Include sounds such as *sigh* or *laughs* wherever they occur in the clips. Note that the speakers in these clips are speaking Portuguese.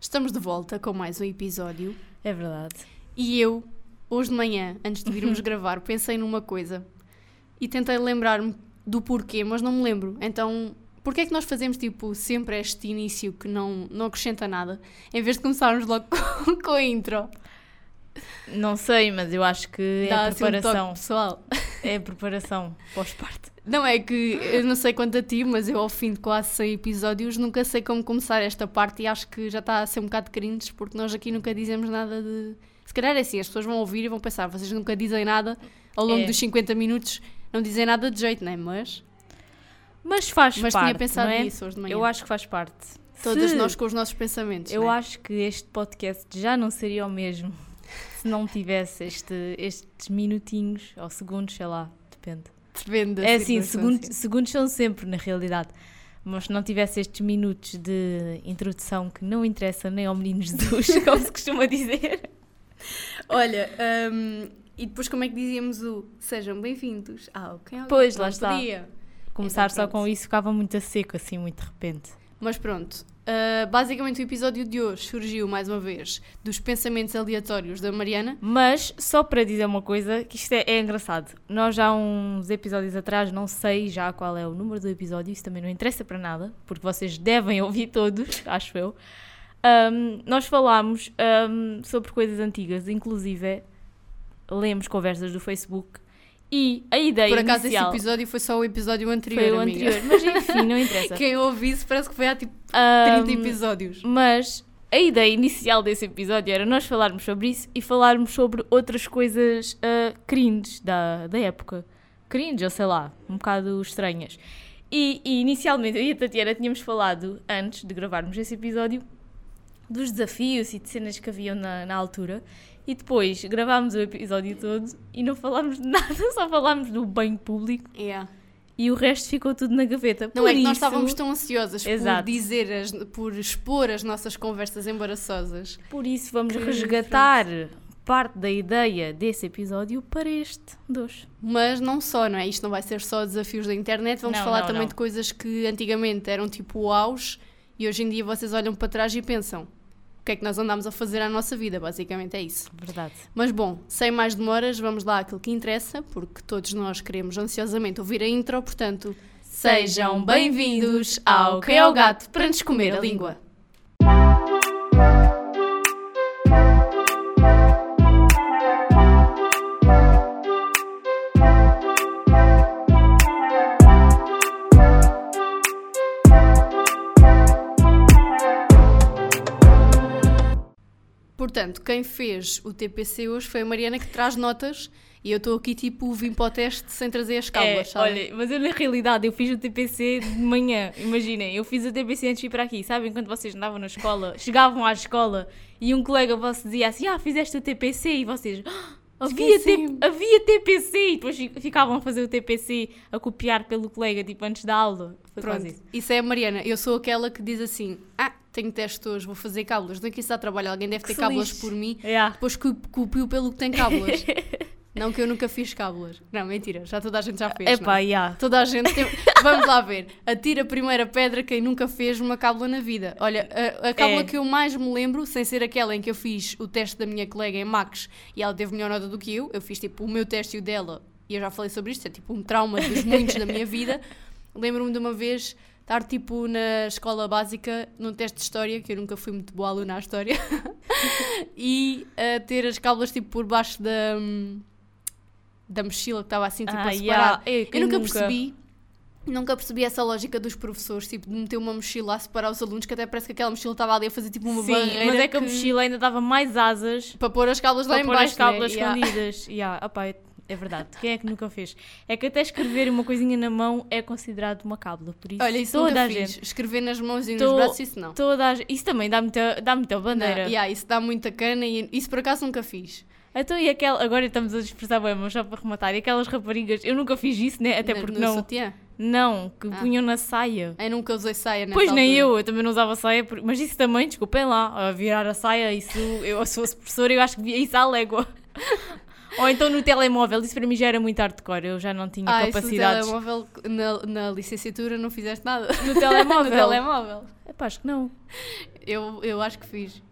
Estamos de volta com mais um episódio É verdade. e eu, hoje de manhã, antes de virmos *laughs* gravar, pensei numa coisa e tentei lembrar-me do porquê, mas não me lembro. Então, porquê é que nós fazemos tipo sempre este início que não, não acrescenta nada, em vez de começarmos logo *laughs* com, com a intro? Não sei, mas eu acho que é Dá a assim um toque preparação. pessoal. é a preparação pós-parte. Não é que eu não sei quanto a ti, mas eu ao fim de quase 100 episódios nunca sei como começar esta parte e acho que já está a ser um bocado cringe porque nós aqui nunca dizemos nada de. Se calhar é assim, as pessoas vão ouvir e vão pensar, vocês nunca dizem nada ao longo É. dos 50 minutos, não dizem nada de jeito, não é? Mas, Mas faz mas parte. tinha pensado é? nisso hoje de manhã. Eu acho que faz parte. Todas Se- nós com os nossos pensamentos. Eu é? acho que este podcast já não seria o mesmo *laughs* se não tivesse este- estes minutinhos ou segundos, sei lá, depende. Depende da é assim, segundos, segundos são sempre, na realidade. Mas se não tivesse estes minutos de introdução que não interessa nem ao menino Jesus, *laughs* como se costuma dizer. Olha, hum, e depois como é que dizíamos o sejam bem-vindos ao Quem é o Pois, lá está. podia. Começar Então, só com isso ficava muito a seco, assim, muito de repente. Mas pronto, uh, basicamente o episódio de hoje surgiu mais uma vez dos pensamentos aleatórios da Mariana. Mas, só para dizer uma coisa, que isto é, é engraçado. Nós já há uns episódios atrás, não sei já qual é o número do episódio, isso também não interessa para nada, porque vocês devem ouvir todos, *laughs* acho eu. Ahm, nós falámos ahm, sobre coisas antigas, inclusive lemos conversas do Facebook e a ideia Por acaso inicial esse episódio foi só o episódio anterior, foi o amiga. anterior, mas enfim, *laughs* não interessa. Quem ouve isso parece que foi há tipo 30 Ahm, episódios. Mas a ideia inicial desse episódio era nós falarmos sobre isso e falarmos sobre outras coisas uh, cringe da, da época. Cringe, ou sei lá, um bocado estranhas. E, e inicialmente eu e a Tatiana tínhamos falado, antes de gravarmos esse episódio, dos desafios e de cenas que haviam na, na altura. E depois gravámos o episódio todo e não falámos de nada, *laughs* só falámos do banho público Yeah. e o resto ficou tudo na gaveta. Não Por é que nós isso- estávamos tão ansiosas por Exato. dizer, as, por expor as nossas conversas embaraçosas. Por isso vamos Que resgatar parte da ideia desse episódio para este dos. Mas não só, não é? Isto não vai ser só desafios da internet, vamos Não, falar não, também não. de coisas que antigamente eram tipo o auge e hoje em dia vocês olham para trás e pensam que é que nós andámos a fazer à nossa vida, basicamente é isso. Verdade. Mas bom, sem mais demoras, vamos lá àquilo que interessa, porque todos nós queremos ansiosamente ouvir a intro, portanto, sejam bem-vindos ao Que é o Gato para nos comer a língua. Portanto, quem fez o TPC hoje foi a Mariana que traz notas e eu estou aqui tipo vim para o teste sem trazer as cábulas, É, sabe? olha, mas eu na realidade eu fiz o TPC de manhã. Imaginem, eu fiz o TPC antes de ir para aqui. Sabem quando vocês andavam na escola, chegavam à escola e um colega vosso dizia assim: Ah, fizeste o TPC e vocês. "Ah, Havia, T- Esqueci-me." havia TPC e depois fi- ficavam a fazer o TPC a copiar pelo colega, tipo antes da aula. Foi Pronto, isso. isso é a Mariana. Eu sou aquela que diz assim: Ah, tenho teste hoje, vou fazer cábulas. Não é que isso dá trabalho, alguém deve ter Que se cábulas por mim. Yeah. Depois copiou pelo que tem cábulas. *laughs* não que eu nunca fiz cábulas. Não, mentira, já toda a gente já fez. Epá, não? yeah. Toda a gente tem... *laughs* Vamos lá ver. Atira a primeira pedra quem nunca fez uma cábula na vida. Olha, a, a cábula É. que eu mais me lembro, sem ser aquela em que eu fiz o teste da minha colega em Max e ela teve melhor nota do que eu, eu fiz tipo o meu teste e o dela, e eu já falei sobre isto, é tipo um trauma dos muitos da minha *laughs* vida. Lembro-me de uma vez estar tipo na escola básica num teste de história, que eu nunca fui muito boa aluna à história, *laughs* e a ter as cábulas tipo por baixo da, da mochila que estava assim tipo Ah, a yeah. separar. Ei, Eu quem nunca nunca? percebi. Nunca percebi essa lógica dos professores, tipo, de meter uma mochila a separar os alunos, que até parece que aquela mochila estava ali a fazer tipo uma Sim, barreira. mas é que a mochila ainda dava mais asas Para pôr as cábulas lá para em pôr as cábulas né? Yeah. escondidas. *laughs* Yeah, opá, é, é verdade. Quem é que nunca fez? É que até escrever uma coisinha na mão é considerado uma cábula. Por isso, Olha, isso toda a fiz. gente. Escrever nas mãos e nos To- braços, isso não. Toda a. Isso também dá muita, dá muita Não, bandeira. yeah, isso dá muita cana e isso por acaso nunca fiz. Então, e aquela. Agora estamos a expressar bem, mas só para rematar. E aquelas raparigas. Eu nunca fiz isso, né? Até porque no não. sutiã. Não, que Ah. punham na saia. Eu nunca usei saia nessa Pois nem altura. eu, eu também não usava saia, mas isso também, desculpem lá, a virar a saia, isso, eu se fosse professora eu acho que via isso à légua. Ou então no telemóvel, isso para mim já era muito hardcore, eu já não tinha Ah, isso no capacidades. telemóvel, na, na licenciatura não fizeste nada. No telemóvel? *laughs* no telemóvel. Epá, acho que não. Eu, eu acho que fiz.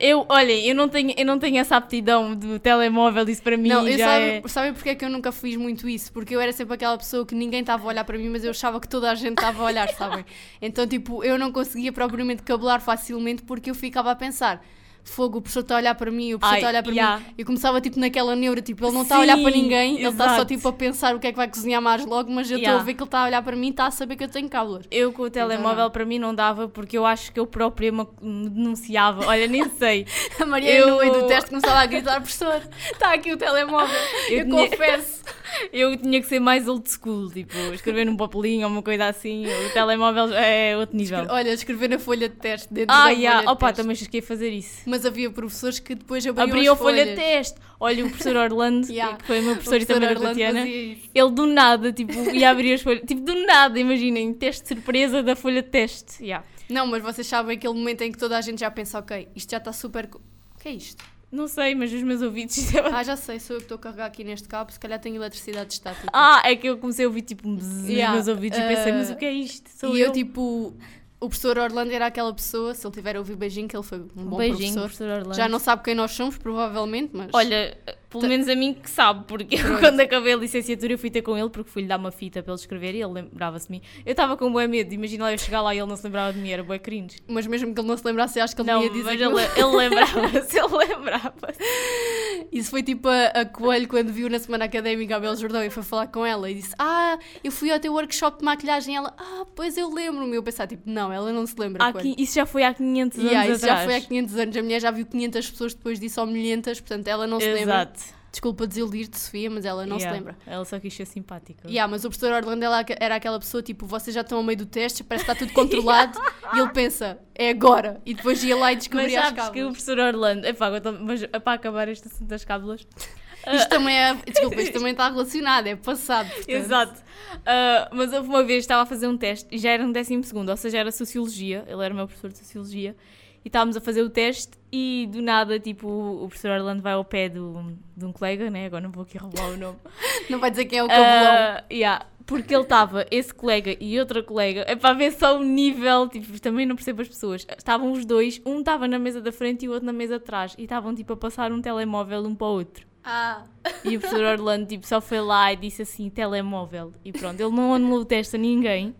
Eu, olha, eu não tenho, eu não tenho essa aptidão do telemóvel, isso para mim Não, já sabe, é... sabem porque é que eu nunca fiz muito isso? Porque eu era sempre aquela pessoa que ninguém estava a olhar para mim, mas eu achava que toda a gente estava a olhar, sabem? *laughs* Então, tipo, eu não conseguia propriamente cabelar facilmente porque eu ficava a pensar. Fogo, o professor está a olhar para mim, o professor Ai, está a olhar para yeah. mim. Eu começava tipo naquela neura, tipo, ele não está a olhar para ninguém, ele está só exato. tipo a pensar o que é que vai cozinhar mais logo, mas eu estou Yeah. a ver que ele está a olhar para mim e está a saber que eu tenho cábulas. Eu com o telemóvel não. para mim não dava porque eu acho que eu própria me denunciava. Olha, nem sei. *laughs* A Maria Eu- meio do teste começava a gritar, professor, está *laughs* aqui o telemóvel. Eu Eu, tinha- confesso. *laughs* *laughs* Eu tinha que ser mais old school, tipo, escrever num papelinho ou uma coisa assim. O telemóvel é outro nível. Olha, escrever na folha de teste dentro Ah, da yeah. folha de opa, teste. também cheguei a fazer isso. Mas havia professores que depois abriam, Abriu a folha de teste. Olha, o professor Orlando, *laughs* Yeah. que foi o meu O professor e também da Orlando Tatiana, ele do nada, tipo, ia abrir as folhas. Tipo, do nada, imaginem, teste de surpresa da folha de teste. Yeah. Não, mas vocês sabem aquele momento em que toda a gente já pensa, ok, isto já está super... O que é isto? Não sei, mas os meus ouvidos. Ah, já sei, sou eu que estou a carregar aqui neste cabo, se calhar tenho eletricidade estática. Ah, é que eu comecei a ouvir tipo bzzz Yeah, nos meus ouvidos e pensei, uh, mas o que é isto? Sou e eu, tipo, o professor Orlando era aquela pessoa, se ele tiver a ouvir beijinho, que ele foi um bom Beijinho, professor. professor Orlando. Já não sabe quem nós somos, provavelmente, mas... Olha, pelo menos a mim que sabe, porque eu, quando acabei a licenciatura eu fui ter com ele porque fui-lhe dar uma fita para ele escrever e ele lembrava-se de mim. Eu estava com bué medo, imagina lá eu chegar lá e ele não se lembrava de mim, era bué cringe. Mas mesmo que ele não se lembrasse, acho que ele Não, ia dizer mas que ele, ele lembrava-se, ele lembrava-se. *laughs* Isso foi tipo a, a Coelho quando viu na semana académica a Bel Jordão e foi falar com ela e disse: Ah, eu fui ao teu workshop de maquilhagem. E ela, ah, pois eu lembro-me. Eu pensar, tipo, não, ela não se lembra. Há isso já foi há 500 anos Yeah, isso atrás. já foi há 500 anos. A mulher já viu 500 pessoas depois disso, ou milhentas, portanto ela não se lembra. Desculpa desiludir-te, Sofia, mas ela não Yeah, se lembra. Ela só quis ser simpática. Yeah, mas o professor Orlando ela era aquela pessoa, tipo, vocês já estão ao meio do teste, parece que está tudo *laughs* controlado, e ele pensa, é agora. E depois ia lá e Mas descobria as sabes que o cábulas. professor Orlando. Epá, mas é para acabar este assunto das cábulas. Isto também é. Desculpa, isto *laughs* também está relacionado, é passado. portanto. Exato. Ah, mas houve uma vez estava a fazer um teste e já era no décimo segundo, ou seja, era Sociologia, ele era meu professor de Sociologia, e estávamos a fazer o teste e do nada, tipo, o professor Orlando vai ao pé do, de um colega, né? agora não vou aqui revelar o nome. *laughs* Não vai dizer quem é o cabelão. Ah, yeah, porque ele estava, esse colega e outra colega, é para ver só o nível, tipo, também não percebo as pessoas. Estavam os dois, um estava na mesa da frente e o outro na mesa de trás, e estavam, tipo, a passar um telemóvel um para o outro. Ah. E o professor Orlando tipo, só foi lá e disse assim, telemóvel. E pronto, ele não anulou o teste a ninguém,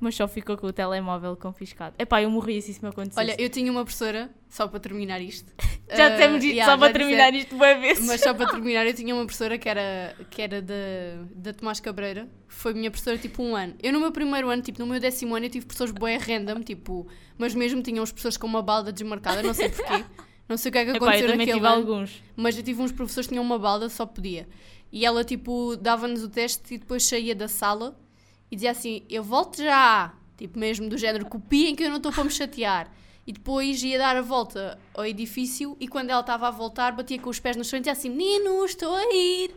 mas só ficou com o telemóvel confiscado. Epá, eu morria se isso me acontecesse. Olha, eu tinha uma professora, só para terminar isto. *laughs* já ah, dissemos isto, yeah, só para terminar dissemos. isto uma vez. Mas só para *laughs* terminar, eu tinha uma professora que era, que era da, da Tomás Cabreira. Foi minha professora tipo um ano. Eu no meu primeiro ano, tipo no meu décimo ano, eu tive professores bué random, tipo, mas mesmo tinha uns professores com uma balda desmarcada, não sei porquê. *laughs* Não sei o que é que Epá, aconteceu naquele tive ano. alguns. Mas eu tive uns professores que tinham uma balda, só podia. E ela, tipo, dava-nos o teste e depois saía da sala e dizia assim: Eu volto já. Tipo, mesmo do género, copiem que eu não estou para me chatear. E depois ia dar a volta ao edifício e quando ela estava a voltar, batia com os pés no chão e dizia assim: Menino, estou a ir.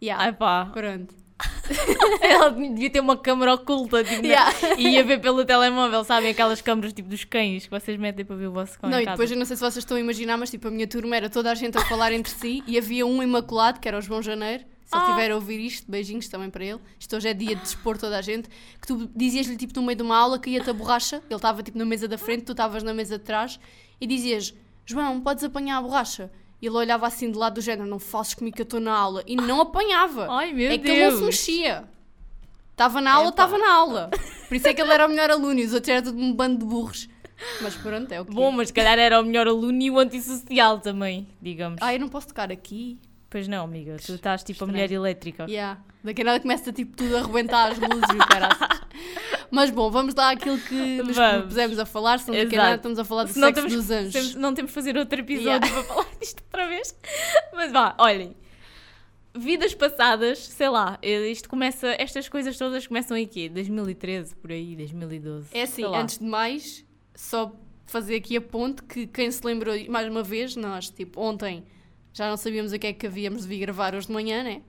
Yeah, Ai pá, pronto. *laughs* ela devia ter uma câmara oculta tipo? Yeah. e *laughs* ia ver pelo telemóvel, sabem? Aquelas câmaras tipo dos cães que vocês metem para ver o vosso cão Não, e depois eu não sei se vocês estão a imaginar, mas tipo, a minha turma era toda a gente a falar entre si e havia um imaculado, que era o João Janeiro. Se ele Ah. estiver a ouvir isto, beijinhos também para ele. Isto hoje é dia de dispor toda a gente. Que tu dizias-lhe tipo no meio de uma aula que ia-te a borracha, ele estava tipo na mesa da frente, tu estavas na mesa de trás, e dizias: João, podes apanhar a borracha? E ele olhava assim de lado do género: Não faças comigo que eu estou na aula. E não apanhava. Ai meu é que ele não se Deus. mexia. Estava na aula, estava na aula. Por isso é que ele era o melhor aluno e os outros eram tudo um bando de burros. Mas pronto, é o que Bom, é. mas se calhar era o melhor aluno e o antissocial também, digamos. Ah, eu não posso tocar aqui. Pois não, amiga, tu estás tipo a Estranho. mulher elétrica. Yeah. Daqui a nada começa tipo tudo a arrebentar as luzes e o caraças. *laughs* Mas bom, vamos lá àquilo que nos Vamos. propusemos a falar, senão daqui a nada estamos a falar do Senão sexo temos, dos anjos. temos- não temos que fazer outro episódio Yeah. para falar *laughs* disto outra vez. Mas vá, olhem. Vidas passadas, sei lá, eh, isto começa, estas coisas todas começam em quê? 2013, por aí, 2012. É assim, antes de mais, só fazer aqui a ponte que quem se lembrou, mais uma vez, nós, tipo, ontem já não sabíamos o que é que havíamos de vir gravar hoje de manhã, né?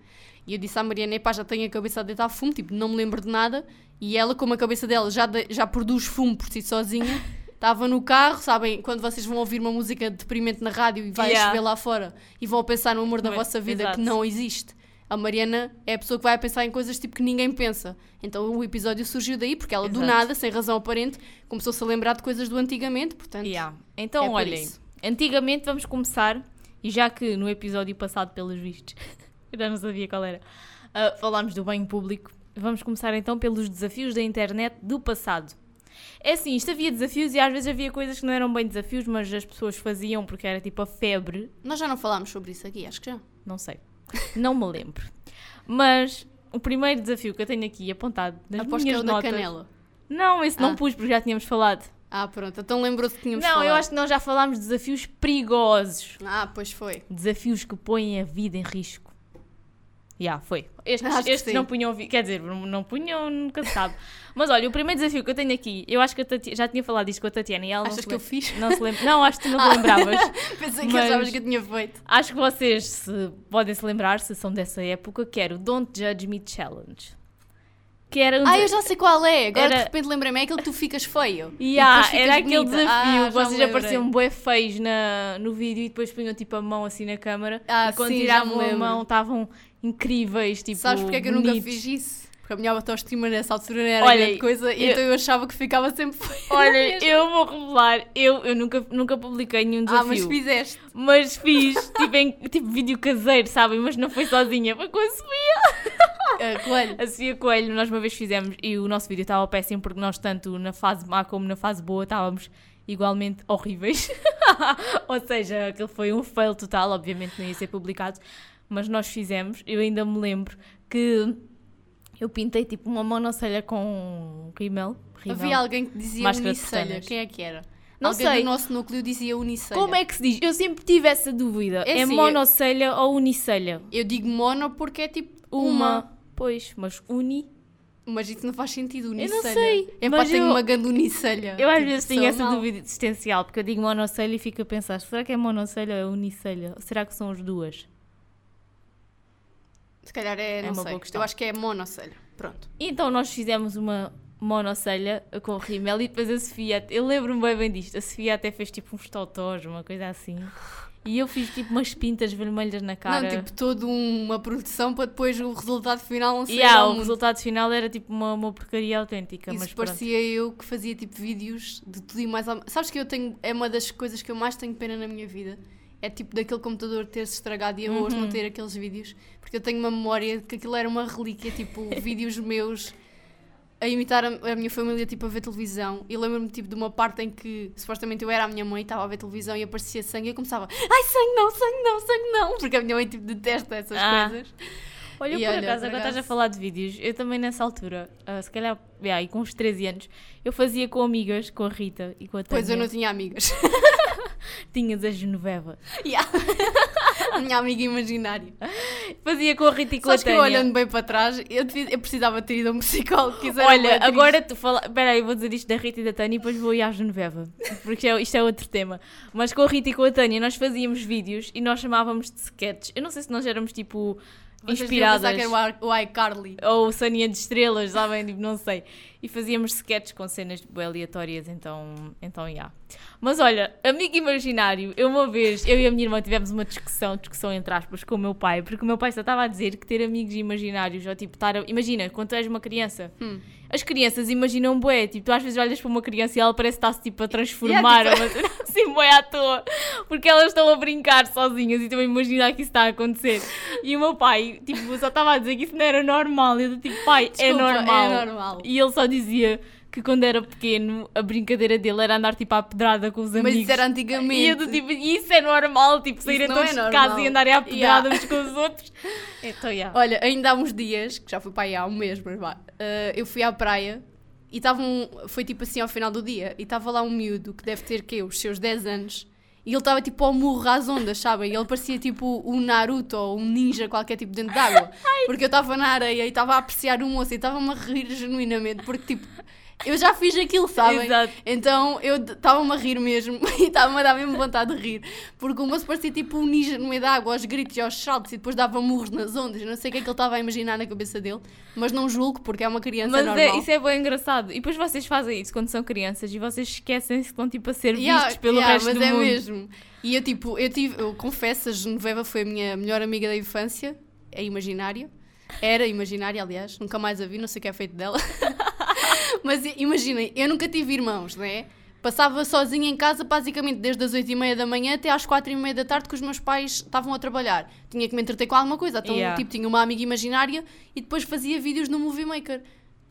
E eu disse à Mariana, epá, já tenho a cabeça a deitar fumo, tipo, não me lembro de nada. E ela, como a cabeça dela já, de- já produz fumo por si sozinha, *laughs* estava no carro, sabem, quando vocês vão ouvir uma música deprimente na rádio e vai Yeah. chover lá fora e vão pensar no amor da Mas- vossa vida exato. que não existe. A Mariana é a pessoa que vai pensar em coisas tipo que ninguém pensa. Então o episódio surgiu daí, porque ela do Exato. nada, sem razão aparente, começou-se a lembrar de coisas do antigamente, portanto. Yeah. Então, É olhem, antigamente vamos começar, e já que no episódio passado, pelos vistos, *laughs* eu já não sabia qual era, ah, falámos do bem público, vamos começar então pelos desafios da internet do passado. É assim, isto havia desafios e às vezes havia coisas que não eram bem desafios, mas as pessoas faziam porque era tipo a febre, Nós já não falámos sobre isso aqui, acho que já. não sei, não me lembro. Mas o primeiro desafio que eu tenho aqui apontado nas Aposto que é minhas o da notas... canela. Não, esse não Ah. pus porque já tínhamos falado. Ah, pronto, então lembrou-se que tínhamos não, falado. eu acho que nós já falámos de desafios perigosos. Ah, pois foi. Desafios que põem a vida em risco. Já, foi. Estes, não punham, quer dizer, não não punham, nunca se sabe. Mas olha, o primeiro desafio que eu tenho aqui, eu acho que a Tati- já tinha falado isto com a Tatiana e ela não Achas se que eu fiz? Não se lembra. Não, acho que tu não te lembravas. *laughs* Pensei que achavas que eu tinha feito. Acho que vocês se, podem se lembrar, se são dessa época, que era o Don't Judge Me Challenge. Que era um Ah, eu já sei qual é. Agora Era- de repente lembrei-me. É aquele que tu ficas feio. *laughs* E Yeah, ficas era aquele bonita. desafio, Ah, vocês apareciam bué feios na, no vídeo e depois punham tipo a mão assim na câmara Ah, e quando sim, tiravam a mão estavam incríveis, tipo Sabes porque é que eu nunca fiz isso? Porque a minha autoestima nessa altura não era Olha, grande coisa eu- então eu achava que ficava sempre. *laughs* Olha, eu vou revelar, eu, eu nunca, nunca publiquei nenhum Ah, mas desafio, fizeste. mas fiz *laughs* tipo, em, tipo vídeo caseiro, sabem? Mas não foi sozinha, foi com a Sofia. Ah, *laughs* coelho. A Sofia Coelho, nós uma vez fizemos e o nosso vídeo estava péssimo porque nós, tanto na fase má como na fase boa, estávamos igualmente horríveis. Ou seja, aquele foi um fail total, obviamente não ia ser publicado, mas nós fizemos. Eu ainda me lembro que eu pintei tipo uma monocelha com rímel. rímel. Havia alguém que dizia Máscara unicelha. Quem é que era? Não alguém sei. do nosso núcleo dizia unicelha. Como é que se diz? Eu sempre tive essa dúvida. É É, assim, monocelha ou unicelha? Eu digo mono porque é tipo uma. Uma. Pois, mas uni. Mas isso não faz sentido, não unicelha. sei, É pá, tenho eu- uma grande unicelha. Eu às Tipo, vezes tenho essa mal. dúvida existencial, porque eu digo monocelha e fico a pensar, será que é monocelha ou unicelha? Ou será que são as duas? Se calhar é, não uma sei. boa questão. Eu acho que é monocelha. Pronto. E então nós fizemos uma monocelha com rímel e depois a Sofia, eu lembro-me bem, bem disto, a Sofia até fez tipo uns totós, uma coisa assim. E eu fiz tipo umas pintas vermelhas na cara. Não, tipo, toda uma produção para depois o resultado final não ser E ah, ao o resultado final era tipo uma, uma porcaria autêntica, Isso mas pronto. parecia eu que fazia tipo vídeos de tudo e mais al- Sabes que eu tenho. É uma das coisas que eu mais tenho pena na minha vida. É tipo daquele computador ter-se estragado e eu hoje Uhum. não ter aqueles vídeos. Porque eu tenho uma memória de que aquilo era uma relíquia, tipo, *laughs* vídeos meus a imitar a, a minha família, tipo, a ver televisão. E lembro-me, tipo, de uma parte em que supostamente eu era a minha mãe, estava a ver televisão e aparecia sangue e eu começava, ai, sangue não, sangue não, sangue não. Porque a minha mãe, tipo, detesta essas Ah. coisas. Olha, E por olha, acaso, por agora estás a falar de vídeos. Eu também nessa altura, ah, se calhar, yeah, e com uns 13 anos, eu fazia com amigas, com a Rita e com a Tânia. Pois eu não tinha amigas. *laughs* *laughs* Tinhas *laughs* a Genoveva. Yeah. minha amiga imaginária. Fazia com a Rita e com Sabes a que eu Tânia. olhando bem para trás, eu, devia- eu precisava ter ido a um psicólogo. Olha, agora tu fala. Espera aí, vou dizer isto da Rita e da Tânia e depois vou ir à Genoveva. Porque isto é, isto é outro tema. Mas com a Rita e com a Tânia nós fazíamos vídeos e nós chamávamos de sketches. Eu não sei se nós éramos tipo Vocês inspiradas. que era o Ar- o iCarly. ou Saninha de Estrelas, sabem? Tipo, não sei. E fazíamos sketches com cenas aleatórias, então, então, já. Mas olha, amigo imaginário, eu uma vez, eu e a minha irmã tivemos uma discussão, discussão entre aspas, com o meu pai, porque o meu pai só estava a dizer que ter amigos imaginários, ou tipo, estar a... Imagina, quando tu és uma criança, Hum. as crianças imaginam bué, tipo, tu às vezes olhas para uma criança e ela parece estar-se tipo a transformar, Yeah, ou uma- assim *laughs* bué à toa, porque elas estão a brincar sozinhas e estão a imaginar que isso está a acontecer. E o meu pai, tipo, só estava a dizer que isso não era normal, eu do tipo, pai, é Desculpa, normal. É normal. E ele só dizia que quando era pequeno a brincadeira dele era andar tipo à pedrada com os Mas amigos. isso era antigamente. E eu tipo, isso é normal, tipo, Isso não todos é de casa e andarem à pedrada Yeah. uns com os outros. *laughs* Então, yeah. Olha, ainda há uns dias, que já fui para aí há um mês, mas vá, eh, eu fui à praia e estava um, foi tipo assim ao final do dia, e estava lá um miúdo que deve ter que os seus 10 anos, e ele estava tipo ao murro às ondas, sabem? E ele parecia tipo um Naruto ou um ninja qualquer tipo dentro d'água. *laughs* Porque eu estava na areia e estava a apreciar o moço e estava-me a rir genuinamente, porque tipo, eu já fiz aquilo, sabem? Exato. Então eu estava-me a rir mesmo *laughs* e estava-me a dar mesmo vontade de rir. Porque o moço parecia tipo um ninja no meio da água, aos gritos e aos saltos, e depois dava murros nas ondas. Não sei o que é que ele estava a imaginar na cabeça dele, mas não julgo porque é uma criança Mas normal. é, isso é bem engraçado. E depois vocês fazem isso quando são crianças e vocês esquecem-se que estão tipo a ser vistos Yeah, pelo yeah, resto mas do é mundo. mesmo. E eu tipo, eu tive, eu confesso, a Genoveva foi a minha melhor amiga da infância. é imaginária. Era imaginária, aliás, nunca mais a vi, não sei o que é feito dela. *laughs* Mas imaginem, eu nunca tive irmãos, não é? Passava sozinha em casa basicamente desde as 8 e meia da manhã até às 4 e meia da tarde que os meus pais estavam a trabalhar. Tinha que me entreter com alguma coisa. Então, Yeah. tipo, tinha uma amiga imaginária e depois fazia vídeos no Movie Maker.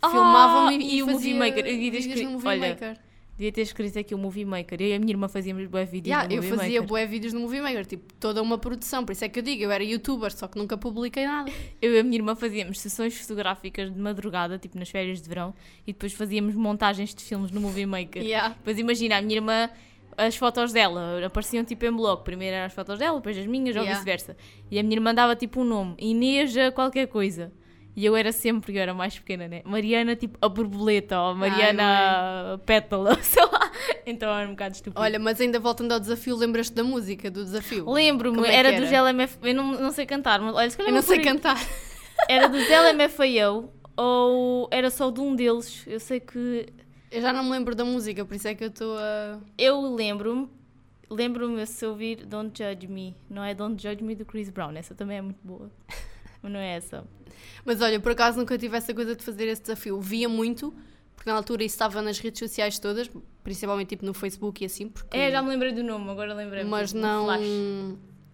Ah, Filmava-me e, e o fazia Movie Maker, vídeos escrito- no Movie olha, Maker. Devia ter escrito aqui o Movie Maker. Eu e a minha irmã fazíamos bué vídeos Yeah, no eu Movie fazia Maker. bué vídeos no Movie Maker, tipo, toda uma produção. Por isso é que eu digo, eu era youtuber, só que nunca publiquei nada. *laughs* Eu e a minha irmã fazíamos sessões fotográficas de madrugada, tipo nas férias de verão, e depois fazíamos montagens de filmes no Movie Maker. Yeah. Depois imagina, a minha irmã, as fotos dela apareciam tipo em bloco. Primeiro eram as fotos dela, depois as minhas, ou Yeah. vice-versa. E a minha irmã dava tipo um nome, Inês qualquer coisa. E eu era sempre, eu era mais pequena, né? Mariana tipo a borboleta, ou Mariana a pétala, *laughs* sei lá. Então era um bocado estúpido. Olha, mas ainda voltando ao desafio, lembras-te da música do desafio? Lembro-me, é era, era? dos LMF, eu não, não sei cantar, mas olha, se calhar Eu não sei cantar. *laughs* Era dos LMFAO ou era só de um deles? Eu sei que. Eu já não me lembro da música, por isso é que eu estou a. Eu lembro-me. Lembro-me se ouvir Don't Judge Me. Não é Don't Judge Me do Chris Brown. Essa também é muito boa. *laughs* Mas não é essa. Mas olha, por acaso nunca tive essa coisa de fazer esse desafio. Via muito, porque na altura isso estava nas redes sociais todas, principalmente tipo no Facebook e assim, porque... É, já me lembrei do nome, agora lembrei mas do não.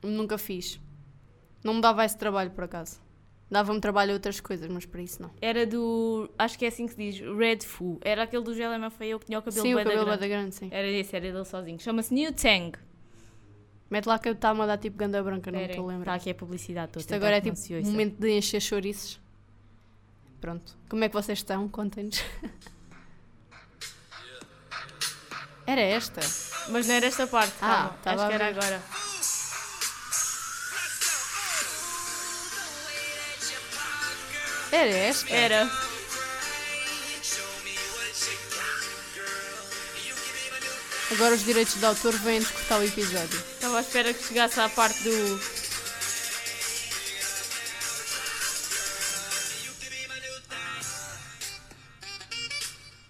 Nunca fiz. Não me dava esse trabalho, por acaso. Dava-me trabalho a outras coisas, mas para isso não. Era do. Acho que é assim que se diz. Red Foo. Era aquele dos LMFAO que tinha o cabelo sim, o cabelo grande. grande, sim. Era esse, era dele sozinho. Chama-se New Tang. Mete lá que eu estava a dar tipo ganda branca, não estou a Está lembrar. aqui a publicidade. estou a Isto agora é tipo momento de encher chouriços. Pronto. Como é que vocês estão? Contem-nos. *laughs* Era esta. Mas não era esta parte. Ah, calma. Acho que era agora. Era esta? Era. Agora os direitos de autor vêm-nos cortar o episódio. Estava à espera que chegasse à parte do.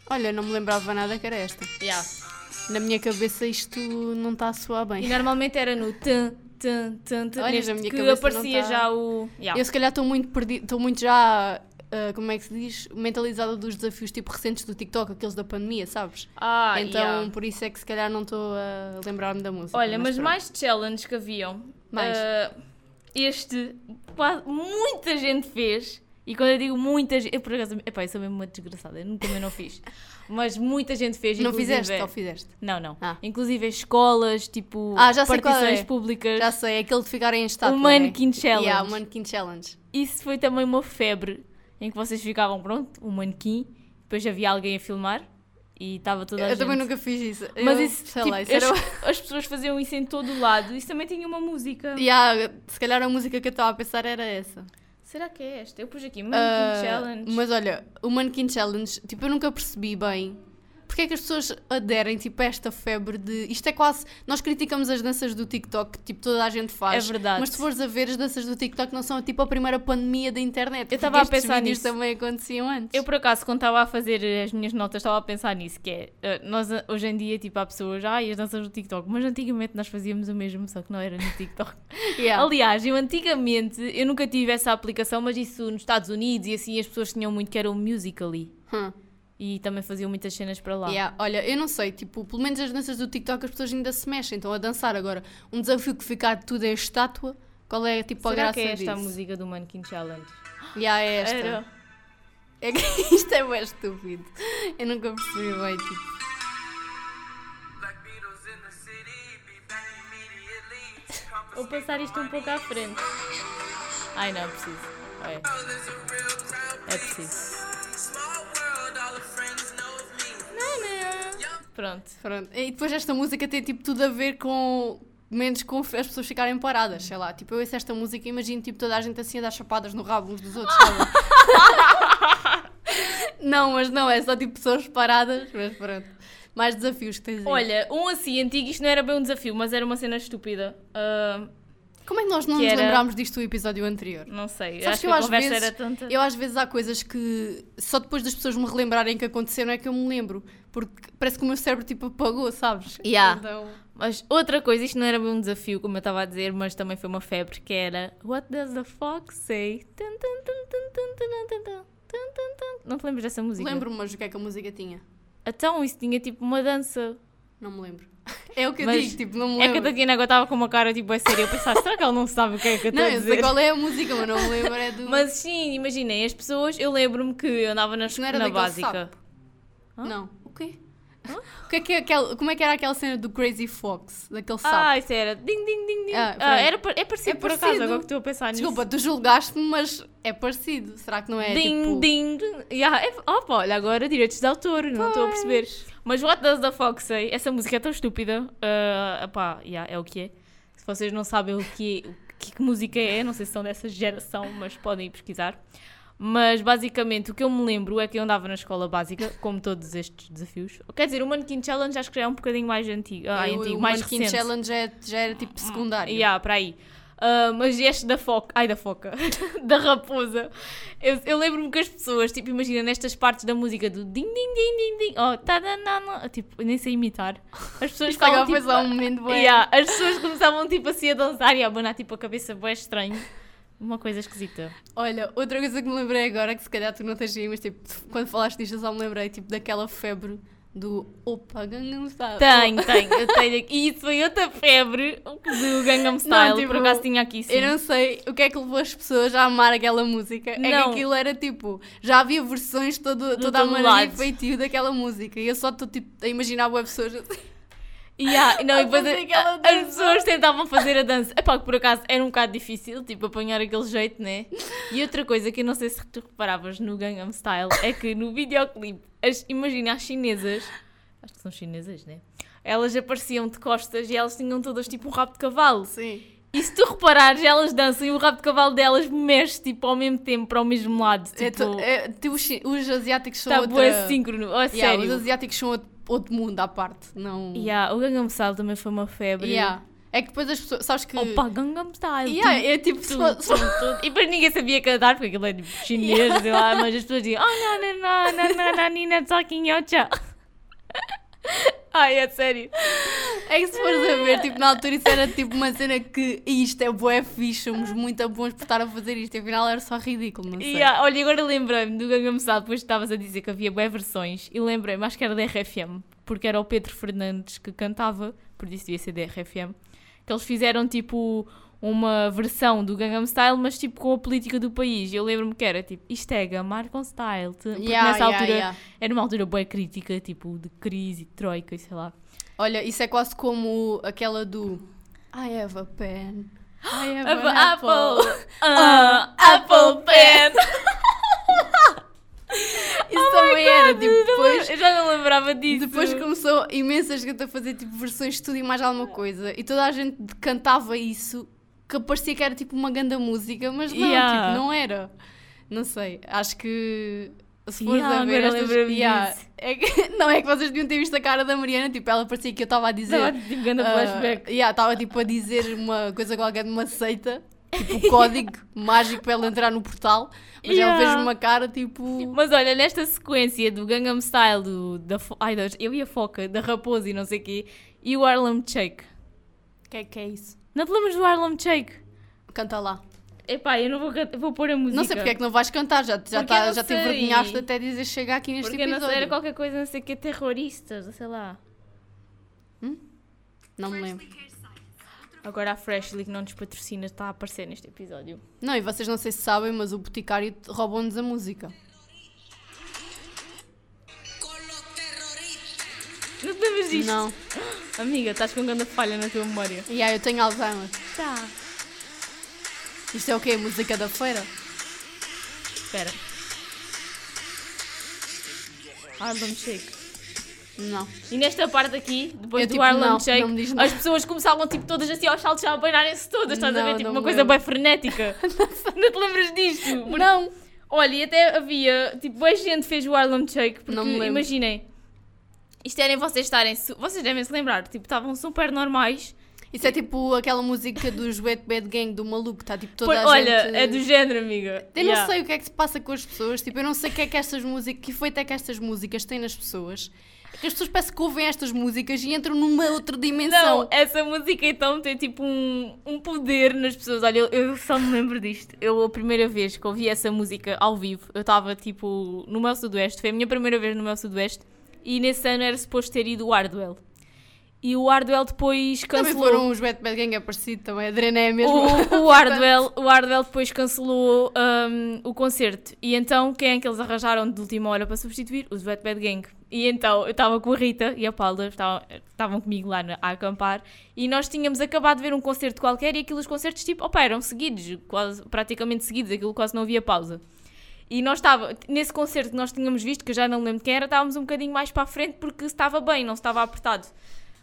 Olha, não me lembrava nada que era esta. Yeah. Na minha cabeça isto não está a soar E bem. normalmente era no tan, tan, tan, tan, Olha, neste na minha que cabeça aparecia tá- já o. Yeah. Eu se calhar estou muito perdido, estou muito já, ah, como é que se diz, mentalizada dos desafios tipo recentes do TikTok, aqueles da pandemia, sabes? Ah, então yeah. por isso é que se calhar não estou a lembrar-me da música. Olha, mas pronto. mais challenges que haviam. Mais. ah, este, quase, muita gente fez. E quando eu digo muita gente. Eu por acaso. Epá, eu sou mesmo uma desgraçada. Eu também não fiz. *laughs* Mas muita gente fez. Não fizeste ou fizeste? Não, não. Ah. Inclusive escolas, tipo. Ah, já sei qual partições é. públicas. Já sei, é aquele de ficarem em estátua. O né? Mannequin Challenge. Yeah, o Mannequin Challenge. Isso foi também uma febre em que vocês ficavam, pronto, um manequim, depois havia alguém a filmar e estava toda a Eu gente. também nunca fiz isso. Mas Eu, isso, sei tipo, lá, isso as, era... *laughs* as pessoas faziam isso em todo o lado. Isso também tinha uma música. Yeah, se calhar a música que eu estava a pensar era essa. Será que é esta? Eu pus aqui Mannequin Ah, Challenge. Mas olha, o Mannequin Challenge, tipo, eu nunca percebi bem porque é que as pessoas aderem tipo, a esta febre de. Isto é quase. Nós criticamos as danças do TikTok, que tipo, toda a gente faz. É verdade. Mas se fores a ver, as danças do TikTok não são tipo a primeira pandemia da internet. Eu estava a pensar nisso. também aconteciam antes. Eu, por acaso, quando estava a fazer as minhas notas, estava a pensar nisso, que é, eh, nós eh, hoje em dia, tipo, há pessoas, ai, as danças do TikTok, mas antigamente nós fazíamos o mesmo, só que não era no TikTok. *laughs* Yeah. Aliás, eu antigamente, eu nunca tive essa aplicação, mas isso nos Estados Unidos e assim, as pessoas tinham muito que era o Musical.ly. Hum. E também faziam muitas cenas para lá. Yeah, Olha, eu não sei, tipo, pelo menos as danças do TikTok as pessoas ainda se mexem, estão a dançar agora. Um desafio que ficar tudo em estátua, qual é tipo a Será graça que é esta a disso? música do Mannequin Challenge? Yeah, é esta. Era. É que *laughs* isto é bem estúpido. Eu nunca percebi bem, tipo. Vou passar isto um pouco à frente. Ai, não, é preciso. É, a é preciso. Pronto. Pronto. E depois esta música tem tipo tudo a ver com. Menos com as pessoas ficarem paradas, sei lá. Tipo, eu ouço esta música e imagino tipo toda a gente assim a dar chapadas no rabo uns dos outros, *laughs* não, mas não, é só tipo pessoas paradas, mas pronto. Mais desafios que tens aí. Olha, um assim antigo, isto não era bem um desafio, mas era uma cena estúpida. Ah, como é que nós não que nos era... lembrámos disto do episódio anterior? Não sei. Acho que, eu, às vezes, era tanta... eu às vezes há coisas que só depois das pessoas me relembrarem que aconteceram é que eu me lembro. Porque parece que o meu cérebro tipo apagou, sabes? Yeah. Então... Mas outra coisa, isto não era bem um desafio, como eu estava a dizer, mas também foi uma febre, que era What does the fox say? Não te lembras dessa música? Lembro-me, mas o que é que a música tinha? Então, isso tinha tipo uma dança não me lembro. *laughs* É o que eu Mas digo, tipo, não me É que a lembro. Tatiana agora estava com uma cara tipo é séria. Eu pensava, será que ela não sabe o que é que eu estou não, a eu dizer? sei qual é a música, mas não me lembro. É *laughs* do. Mas sim, imaginem, as pessoas, eu lembro-me que eu andava na, não era na básica. sapo? Não. O quê? O que é que é como é que era aquela cena do Crazy Fox? Daquele sapo? Ah, isso era ding ding ding ding. Ah, Ah, era, é parecido É por acaso, parecido. agora que estou a pensar nisso. Desculpa, tu julgaste-me, mas é parecido. Será que não é ding tipo... ding. Yeah, é, opa, olha, agora direitos de autor, não estou a perceber. Mas What Does the Fox Say? Essa música é tão estúpida. Ah, epá, yeah, é o que é. Se vocês não sabem o que, o que, que música é, não sei se são dessa geração, mas podem ir pesquisar. Mas basicamente o que eu me lembro é que eu andava na escola básica, como todos estes desafios. Quer dizer, o Mannequin Challenge acho que já é um bocadinho mais antigo, ah, antigo o mais Mannequin recente. Challenge já, já era tipo secundário. Yeah, para aí. Ah, mas este da foca, ai da foca, *laughs* da raposa, eu, eu lembro-me que as pessoas, tipo, imagina nestas partes da música do ding ding ding ding oh, tadanana, tipo, eu nem sei imitar. As pessoas falam tipo, só um momento bem. yeah, as pessoas começavam tipo assim a dançar e a abanar tipo a cabeça bem estranho. Uma coisa esquisita. Olha, outra coisa que me lembrei agora, que se calhar tu não tens aí, mas tipo, quando falaste disto eu só me lembrei tipo daquela febre do Opa Gangnam Style. Tenho, tenho, eu tenho. E isso foi outra febre do Gangnam Style. tipo, Por acaso tinha aqui sim. Eu não sei o que é que levou as pessoas a amar aquela música. É que Não. aquilo era tipo, já havia versões de todo, toda a maneira e feitio daquela música. E eu só estou tipo a imaginar boas pessoas assim. Yeah, *laughs* não, e depois a- a- as pessoas tentavam fazer a dança. Epá, que por acaso era um bocado difícil, tipo, apanhar aquele jeito, né? E outra coisa que eu não sei se tu reparavas no Gangnam Style é que no videoclipe, as, imagina as chinesas, acho que são chinesas, né? Elas apareciam de costas e elas tinham todas tipo um rabo de cavalo. Sim. E se tu reparares, elas dançam e o rabo de cavalo delas mexe tipo ao mesmo tempo para o mesmo lado. É Tipo, é, tipo, os, os asiáticos são está outra... bué síncrono. Oh, Yeah, sério. os asiáticos são outro, outro mundo à parte. Não... Yeah, o Gangnam Style também foi uma febre. Yeah. É que depois as pessoas... Sabes que... Opa, Gangnam Style. Yeah, é tipo... for- tum, tum. E depois ninguém sabia cantar, porque aquilo é tipo chinês, sei lá, mas as pessoas diziam, oh, não, não, não, não, não, não, Nina talking yocha. Ai, é sério. É que se fores a ver, tipo, na altura isso era tipo uma cena que isto é bué fixe, somos muito bons por estar a fazer isto, e afinal era só ridículo, não sei. Olha, agora lembrei-me do Gangnam Style, depois estavas a dizer que havia boas versões, e lembrei-me, acho que era da RFM, porque era o Pedro Fernandes que cantava, por isso devia ser da RFM, que eles fizeram tipo uma versão do Gangnam Style, mas tipo com a política do país. Eu lembro-me que era tipo, isto é gamar com style. Porque Yeah, nessa yeah, altura yeah. era uma altura boa crítica, tipo de crise, troika e sei lá. Olha, isso é quase como aquela do I have a pen. I have Apple, an apple. apple, *laughs* ah, apple pen. *laughs* Isso também era, tipo, depois... Eu já não lembrava disso. Depois começou imensa gente a fazer tipo versões de tudo e mais alguma coisa. E toda a gente cantava isso que parecia que era tipo uma grande música, mas não, Yeah. tipo, não era. Não sei, acho que se fores Yeah, a ver estas... Yeah, é que- *laughs* não é que vocês deviam ter visto a cara da Mariana, tipo, ela parecia que eu estava a dizer... Estava tipo grande ah, flashback. yeah, estava tipo a dizer uma coisa qualquer de uma seita, tipo código *laughs* mágico para ela entrar no portal, mas ela Yeah. fez uma cara tipo... Mas olha, nesta sequência do Gangnam Style, do, da, ai, eu ia foca, da raposa e não sei o quê, e o Harlem Shake. O que é que é isso? Não te lembras do Harlem Shake? Canta lá. Epá, eu não vou, vou pôr a música. Não sei porque é que não vais cantar, já, já, Porque tá, já te envergonhaste até dizer chega aqui neste Porque não episódio. sei, era qualquer coisa, não sei o que, terroristas, sei lá. Não me lembro. Agora a Freshly, que não nos patrocina, está a aparecer neste episódio. Não, e vocês não sei se sabem, mas o Boticário roubou-nos a música. Não te lembras disto? Não. Amiga, estás com grande falha na tua memória. E aí, eu tenho Alzheimer. Tá. Isto é o quê? Música da feira? Espera. Harlem Shake. Não. E nesta parte aqui, depois Eu, do tipo, Harlem não, Shake, não me diz nada. as pessoas começavam tipo todas assim aos saltos a abanarem-se todas, estás a Não, ver? Tipo não uma me coisa lembro. bem frenética. *laughs* não te lembras disto? Não. Olha, e até havia, tipo, boa gente fez o Harlem Shake, porque Não me lembro. imaginem, isto era em vocês estarem, vocês devem se lembrar, tipo, estavam super normais. Isso é tipo aquela música dos Wet Bad Gang do maluco, está tipo toda Pô, a olha, gente... é do género, amiga. Eu Yeah. não sei o que é que se passa com as pessoas, tipo, eu não sei o que é que estas músicas, que efeito é que estas músicas têm nas pessoas, que as pessoas parece que ouvem estas músicas e entram numa outra dimensão. Não, essa música então tem tipo um, um poder nas pessoas. Olha, eu, eu só me lembro disto. Eu, a primeira vez que ouvi essa música ao vivo, eu estava tipo no meu Sudoeste. Foi a minha primeira vez no meu Sudoeste. E nesse ano era suposto ter ido o Hardwell. E o Hardwell depois Também cancelou. foram os Wet Bad Gang, é parecido também. A Drena é mesmo. O, o, *laughs* Hardwell, o Hardwell depois cancelou um, o concerto. E então, quem é que eles arranjaram de última hora para substituir? Os Wet Bad Gang. E então, eu estava com a Rita e a Paula, estavam comigo lá na- a acampar, e nós tínhamos acabado de ver um concerto qualquer, e aquilo, os concertos, tipo, opa, eram seguidos, quase, praticamente seguidos, aquilo quase não havia pausa. E nós estava, nesse concerto que nós tínhamos visto, que eu já não lembro quem era, estávamos um bocadinho mais para a frente porque estava bem, não estava apertado.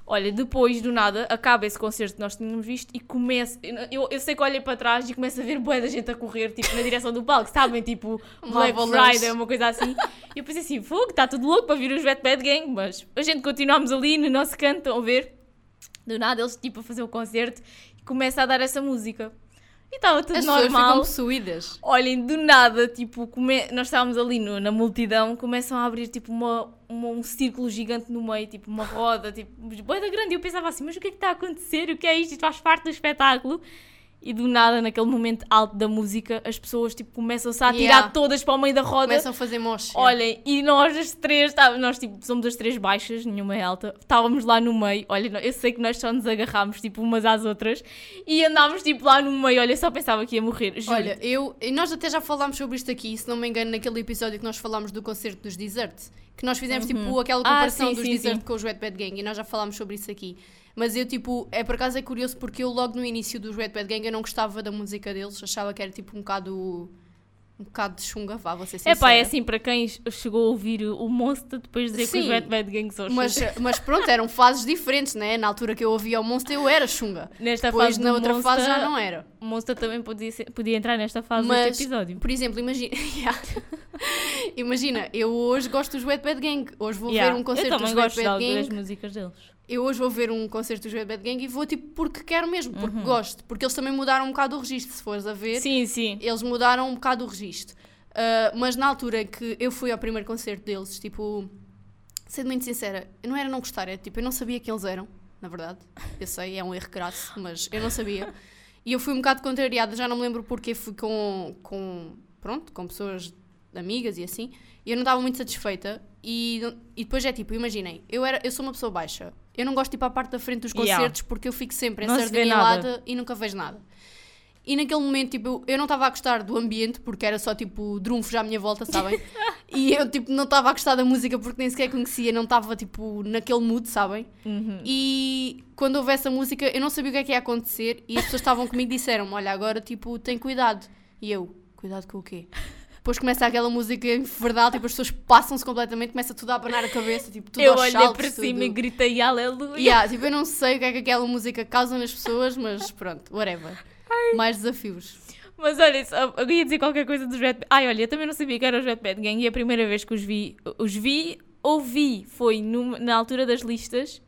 Olha, depois do nada, acaba esse concerto que nós tínhamos visto e começa. Eu, eu sei que olhei para trás e começo a ver bué da gente a correr, tipo, na direção do palco, sabem? Tipo, *laughs* Black. Friday, uma coisa assim. E eu pensei assim, fogo, está tudo louco para vir os Wet Bad Gang, mas a gente continuamos ali no nosso canto, estão a ver? Do nada, eles, tipo, a fazer o concerto e começa a dar essa música. E estava tudo As pessoas normal. possuídas. Olhem, do nada, tipo, come- nós estávamos ali no- na multidão, começam a abrir tipo uma, uma- um círculo gigante no meio, tipo uma roda, tipo, boeda grande. E eu pensava assim, mas o que é que está a acontecer? O que é isto? Isto faz parte do espetáculo. E do nada, naquele momento alto da música, as pessoas tipo, começam-se a atirar Yeah. todas para o meio da roda. Começam a fazer moche. Olhem, e nós as três, tá- nós tipo, somos as três baixas, nenhuma é alta, estávamos lá no meio, olha, eu sei que nós só nos agarrámos tipo umas às outras e andámos tipo lá no meio, olha, só pensava que ia morrer, juro. Olha, eu, e nós até já falámos sobre isto aqui, se não me engano, naquele episódio que nós falámos do concerto dos Desert, que nós fizemos tipo aquela Ah, comparação sim, dos sim, Desert sim. com os Wet Bad Gang e nós já falámos sobre isso aqui. Mas eu tipo, é por acaso é curioso porque eu logo no início dos Wet Bad Gang eu não gostava da música deles, achava que era tipo um bocado um bocado de chunga, vá, vou ser sincera. É pá, é assim, para quem chegou a ouvir o Monster depois de dizer que os Sim. Wet Bad Gang são Mas, mas pronto, eram fases diferentes, né? Na altura que eu ouvia o Monster eu era chunga. Nesta Depois fase na outra Monster, fase já não era. O Monster também podia, ser- podia entrar nesta fase Mas, deste episódio. por exemplo, imagina, *laughs* Yeah. imagina, eu hoje gosto dos Wet Bad Gang. Hoje vou Yeah, ver um concerto eu dos também Wet gosto de Bad algumas Gang. músicas deles. Eu hoje vou ver um concerto dos Wet Bad Gang e vou tipo porque quero mesmo, porque Uhum. gosto. Porque eles também mudaram um bocado o registro, se fores a ver. Sim, sim. Eles mudaram um bocado o registro. Ah, mas na altura que eu fui ao primeiro concerto deles, tipo, sendo muito sincera, não era não gostar, é tipo, eu não sabia quem eles eram, na verdade. Eu sei, é um erro crasso, mas eu não sabia. E eu fui um bocado contrariada, já não me lembro porque fui com, com pronto, com pessoas amigas e assim, eu não estava muito satisfeita. E, e depois é tipo, imaginem, eu, era, eu sou uma pessoa baixa, eu não gosto de ir para a parte da frente dos Yeah. concertos porque eu fico sempre ensardinhalada e nunca vejo nada. E naquele momento, tipo, eu- eu não estava a gostar do ambiente porque era só tipo drunfos à minha volta, sabem? *laughs* e eu, tipo, não estava a gostar da música porque nem sequer conhecia, não estava, tipo, naquele mood, sabem? Uhum. E quando houve essa música, eu não sabia o que é que ia acontecer e as pessoas estavam comigo disseram olha, agora, tipo, tem cuidado. E eu, cuidado com o quê? Depois começa aquela música verdade, tipo, as pessoas passam-se completamente, começa tudo a abanar a cabeça, tipo, tudo Eu aos olhei para cima tudo. e gritei aleluia. Yeah, tipo, eu não sei o que é que aquela música causa nas pessoas, mas pronto, whatever. Mais desafios. Mas olha, só- eu ia dizer qualquer coisa dos Red Ai, olha, eu também não sabia que eram os Red Bad Gang e a primeira vez que os vi, os vi, ouvi, foi numa- na altura das listas.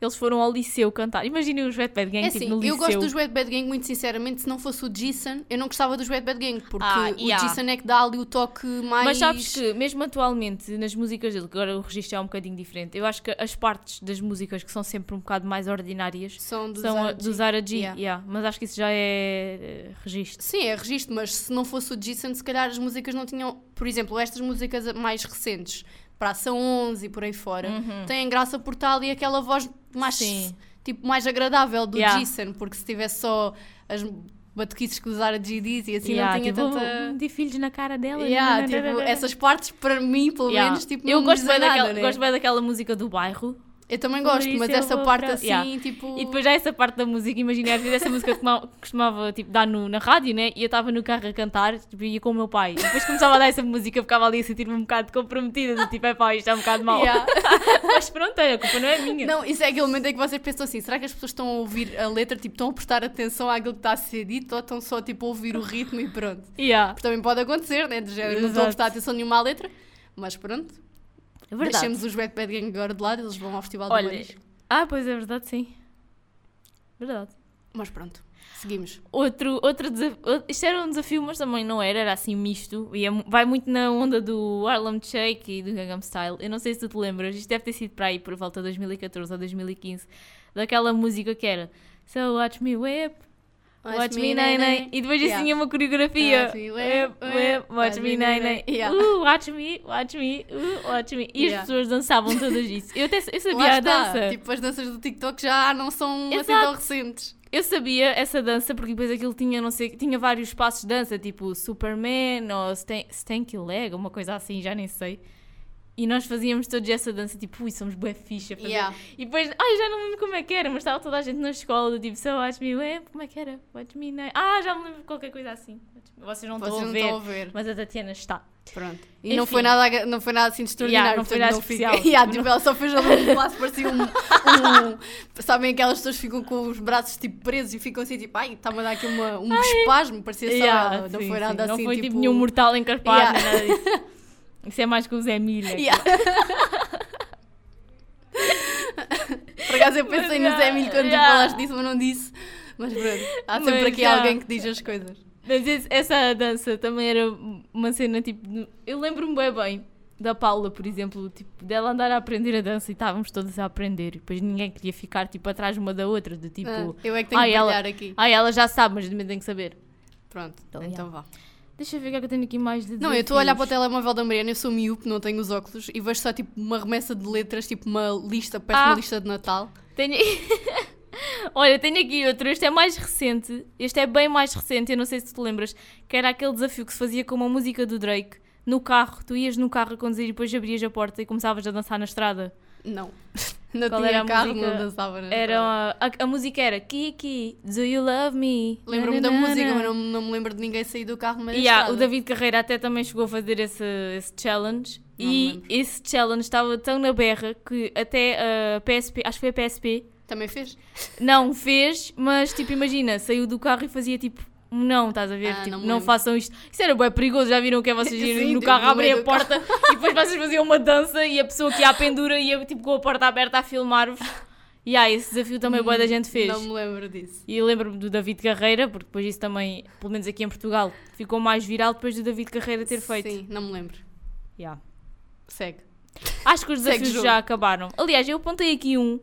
Eles foram ao liceu cantar. Imaginem os Red Bad Gang É tipo, assim, no liceu. eu gosto dos Wet Bad Gang, muito sinceramente, se não fosse o Jason, eu não gostava dos Wet Bad Gang, porque Ah, o yeah. Jason é que dá ali o toque mais... Mas sabes que, mesmo atualmente, nas músicas dele, que agora o registro é um bocadinho diferente, eu acho que as partes das músicas que são sempre um bocado mais ordinárias São do são a- Zara do G. Zara G. Yeah. yeah. Mas acho que isso já é eh, registro. Sim, é registro, mas se não fosse o Jason, se calhar as músicas não tinham... Por exemplo, estas músicas mais recentes, Praça 11 e por aí fora, têm graça por tal e aquela voz mais... Uhum. Sim. Tipo, mais agradável do Yeah. Jason, porque se tivesse só as batuquices que o Zara G diz e assim Yeah, não tinha tipo, tanta... De filhos na cara dela. Yeah, tipo, essas partes para mim, pelo menos, tipo, eu não gosto bem, nada, daquela, né? gosto bem daquela música do bairro. Eu também Por gosto, mas eu essa parte para- assim, Yeah. tipo. E depois já essa parte da música, imagina, às vezes essa música costuma- costumava tipo, dar no, na rádio, né? E eu estava no carro a cantar, tipo, ia com o meu pai. E depois começava a dar essa música, eu ficava ali a sentir-me um bocado comprometida, do tipo, é pá, isto é um bocado mau. Yeah. *laughs* Mas pronto, a culpa não é minha. Não, isso é aquele momento em que vocês pensam assim: será que as pessoas estão a ouvir a letra, tipo, estão a prestar atenção àquilo que está a ser dito ou estão só tipo a ouvir o ritmo e pronto? Yeah. Porque também pode acontecer, né? De género, não estou a prestar atenção nenhuma à letra, mas pronto. É verdade. Deixemos os Wet Bad Gang agora de lado, eles vão ao Festival do Olha, Manis. ah, pois é verdade, sim. Verdade. Mas pronto, seguimos. Outro, outro desafio. Isto era um desafio, mas também não era, era assim misto. E é vai muito na onda do Harlem Shake e do Gangnam Style. Eu não sei se tu te lembras, isto deve ter sido para aí por volta de 2014 ou 2015, daquela música que era So Watch Me Whip. Watch, me, nay, nay. E depois Yeah. assim uma coreografia. Watch me, Whip, whip, watch me, nay, nay. Yeah. Uh, watch me, watch me, uh, watch me. E Yeah. as pessoas dançavam todas isso. Eu, até, eu *laughs* sabia Lá a está. dança. Tipo, as danças do TikTok já não são assim Exato. tão recentes. Eu sabia essa dança porque depois aquilo tinha, não sei, tinha vários passos de dança, tipo Superman ou Stan- Stanky Leg, uma coisa assim, já nem sei. E nós fazíamos todos essa dança, tipo, ui, somos bué a fazer. Yeah. E depois, ai, já não lembro como é que era, mas estava toda a gente na escola, tipo, so watch me, ué, como é que era? Watch me, now. Ah, já me lembro de qualquer coisa assim. Vocês não Vocês estão a não ver, estão a ver. mas a Tatiana está. Pronto. E não Enfim. foi, nada, não foi nada assim de extraordinário. Yeah, não foi nada fica- especial. *laughs* Yeah, tipo, ela só fez ali um laço, parecia um, um- Sabem aquelas pessoas que ficam com os braços tipo presos e ficam assim tipo, ai, está-me a dar aqui uma, um espasmo, parecia só. Yeah, não sim, foi sim. nada Não assim. foi tipo, tipo nenhum mortal encarpado, Yeah. nada disso. *laughs* Isso é mais que o Zé Milha. Yeah. *laughs* Por acaso eu pensei no Zé Milho quando Yeah. tu falaste disso, mas não disse. Mas pronto, há sempre Mas aqui já. alguém que diz as coisas. Mas esse- essa dança também era uma cena tipo. Eu lembro-me bem bem da Paula, por exemplo, tipo, dela andar a aprender a dança e estávamos todas a aprender. E depois ninguém queria ficar tipo atrás uma da outra, de tipo. Ah, eu é que tenho ai, que ela- aqui. Ah, ela já sabe, mas também tem que saber. Pronto, Então, então vá. Deixa eu ver o que é que eu tenho aqui mais de Não, eu estou a olhar para o telemóvel da Mariana, eu sou miúpe, não tenho os óculos, e vejo só tipo uma remessa de letras, tipo uma lista, parece Ah. uma lista de Natal. Tenho... *laughs* Olha, tenho aqui outro. Este é mais recente. Este é bem mais recente. Eu não sei se tu te lembras. Que era aquele desafio que se fazia com uma música do Drake. No carro. Tu ias no carro a conduzir e depois abrias a porta e começavas a dançar na estrada. Não. *laughs* Não Qual tinha carro, música? não dançava na Era a, a, a música era Kiki, Do You Love Me? Lembro-me da música, mas não, não me lembro de ninguém sair do carro, mas Yeah, o David Carreira até também chegou a fazer esse, esse challenge Não e esse challenge estava tão na berra que até a PSP, acho que foi a PSP, Também fez? não fez, mas tipo, imagina, saiu do carro e fazia tipo, não, estás a ver? Ah, tipo, não não, façam isto. Isso era bem perigoso, já viram o que é vocês *laughs* irem no tipo, carro abrir a porta *laughs* e depois vocês faziam uma dança e a pessoa que ia à pendura ia tipo com a porta aberta a filmar-vos. *laughs* E ah, esse desafio também boa da gente fez. Não me lembro disso. E lembro-me do David Carreira, porque depois isso também, pelo menos aqui em Portugal, ficou mais viral depois do David Carreira ter feito. Sim, não me lembro. Yeah. Segue. Acho que os desafios já acabaram. Aliás, eu apontei aqui um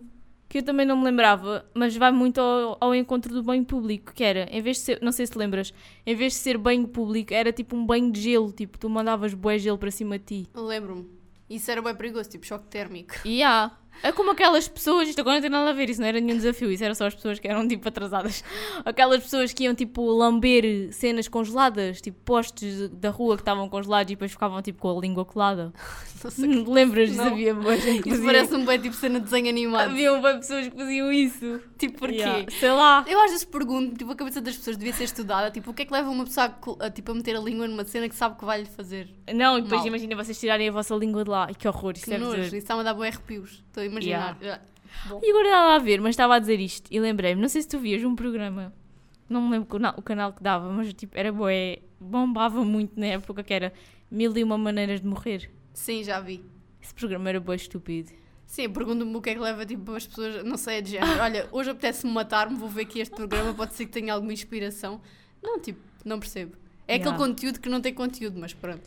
que eu também não me lembrava, mas vai muito ao, ao encontro do banho público, que era, em vez de ser, não sei se lembras, em vez de ser banho público, era tipo um banho de gelo, tipo, tu mandavas bué gelo para cima de ti. Lembro-me. Isso era bem perigoso, tipo choque térmico. E há. É como aquelas pessoas, isto agora não tem nada a ver, isso não era nenhum desafio, isso era só as pessoas que eram tipo atrasadas. Aquelas pessoas que iam tipo lamber cenas congeladas, tipo postes da rua que estavam congelados e depois ficavam tipo com a língua colada. Não sei. Lembras? Não. Havia boa gente Isso fazia- parece-me bem tipo cena de desenho animado. Havia bué pessoas que faziam isso. Tipo, porquê? Yeah. Sei lá. Eu às vezes pergunto, tipo, a cabeça das pessoas devia ser estudada, tipo, o que é que leva uma pessoa a, tipo, a meter a língua numa cena que sabe que vai lhe fazer? Não, e depois Mal. imagina vocês tirarem a vossa língua de lá. E que horror, isso Que deve nojo, ser. isso está-me a dar boi arrepios. Estou a imaginar. E agora estava a ver, mas estava a dizer isto e lembrei-me, não sei se tu vias um programa, não me lembro o canal, que dava, mas tipo, era boé, bombava muito na época que era Mil e Uma Maneiras de Morrer. Sim, já vi. Esse programa era boé estúpido. Sim, pergunto-me o que é que leva tipo, as pessoas, não sei, de género. *laughs* Olha, hoje apetece-me matar-me, vou ver aqui este programa, pode ser que tenha alguma inspiração. Não, tipo, não percebo. É Yeah. aquele conteúdo que não tem conteúdo, mas pronto.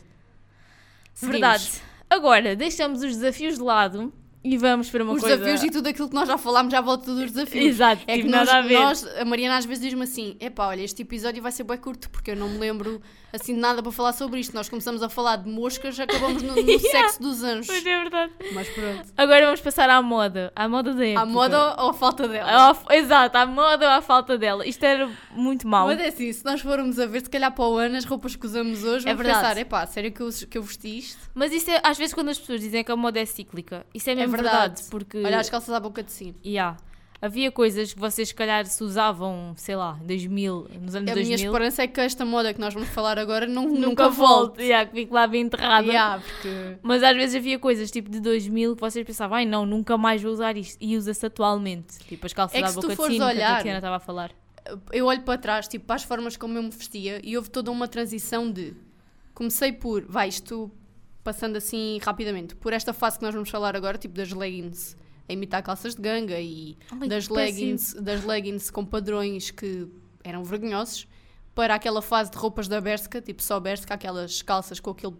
Seguimos. Verdade. Agora, deixamos os desafios de lado e vamos para uma Os coisa... desafios e tudo aquilo que nós já falámos já volta dos desafios. Exato, É que tipo, nós, nada a ver. nós, a Mariana às vezes diz-me assim: epá, olha, este episódio vai ser bem curto porque eu não me lembro assim de nada para falar sobre isto. Nós começamos a falar de moscas, acabamos no, no *laughs* Yeah. sexo dos anjos. Pois é verdade. Mas pronto. Agora vamos passar à moda, à moda da época. À moda ou à falta dela? À- Exato, à moda ou à falta dela. Isto era muito mau. Mas é assim, se nós formos a ver, se calhar para o ano, as roupas que usamos hoje, É verdade. pensar: epá, sério que eu, que eu vesti isto? Mas isso é, às vezes quando as pessoas dizem que a moda é cíclica, isso é mesmo verdade. Verdade. porque Olha as calças à boca de cima. Yeah. havia coisas que vocês se calhar se usavam, sei lá, em 2000, nos anos A 2000. minha esperança é que esta moda que nós vamos falar agora não, nunca, nunca volte. Yeah, que fique lá bem enterrada. Yeah, porque... Mas às vezes havia coisas tipo de 2000 que vocês pensavam, ai não, nunca mais vou usar isto. E usa-se atualmente. Tipo as calças É à boca de fores sino que a olhar- Tatiana estava a falar. eu olho para trás, tipo, para as formas como eu me vestia e houve toda uma transição de comecei por, vai, isto passando assim rapidamente, por esta fase que nós vamos falar agora, tipo das leggings a imitar calças de ganga e Ai, das que leggings, das leggings com padrões que eram vergonhosos para aquela fase de roupas da Berska, tipo só Berska, aquelas calças com aquele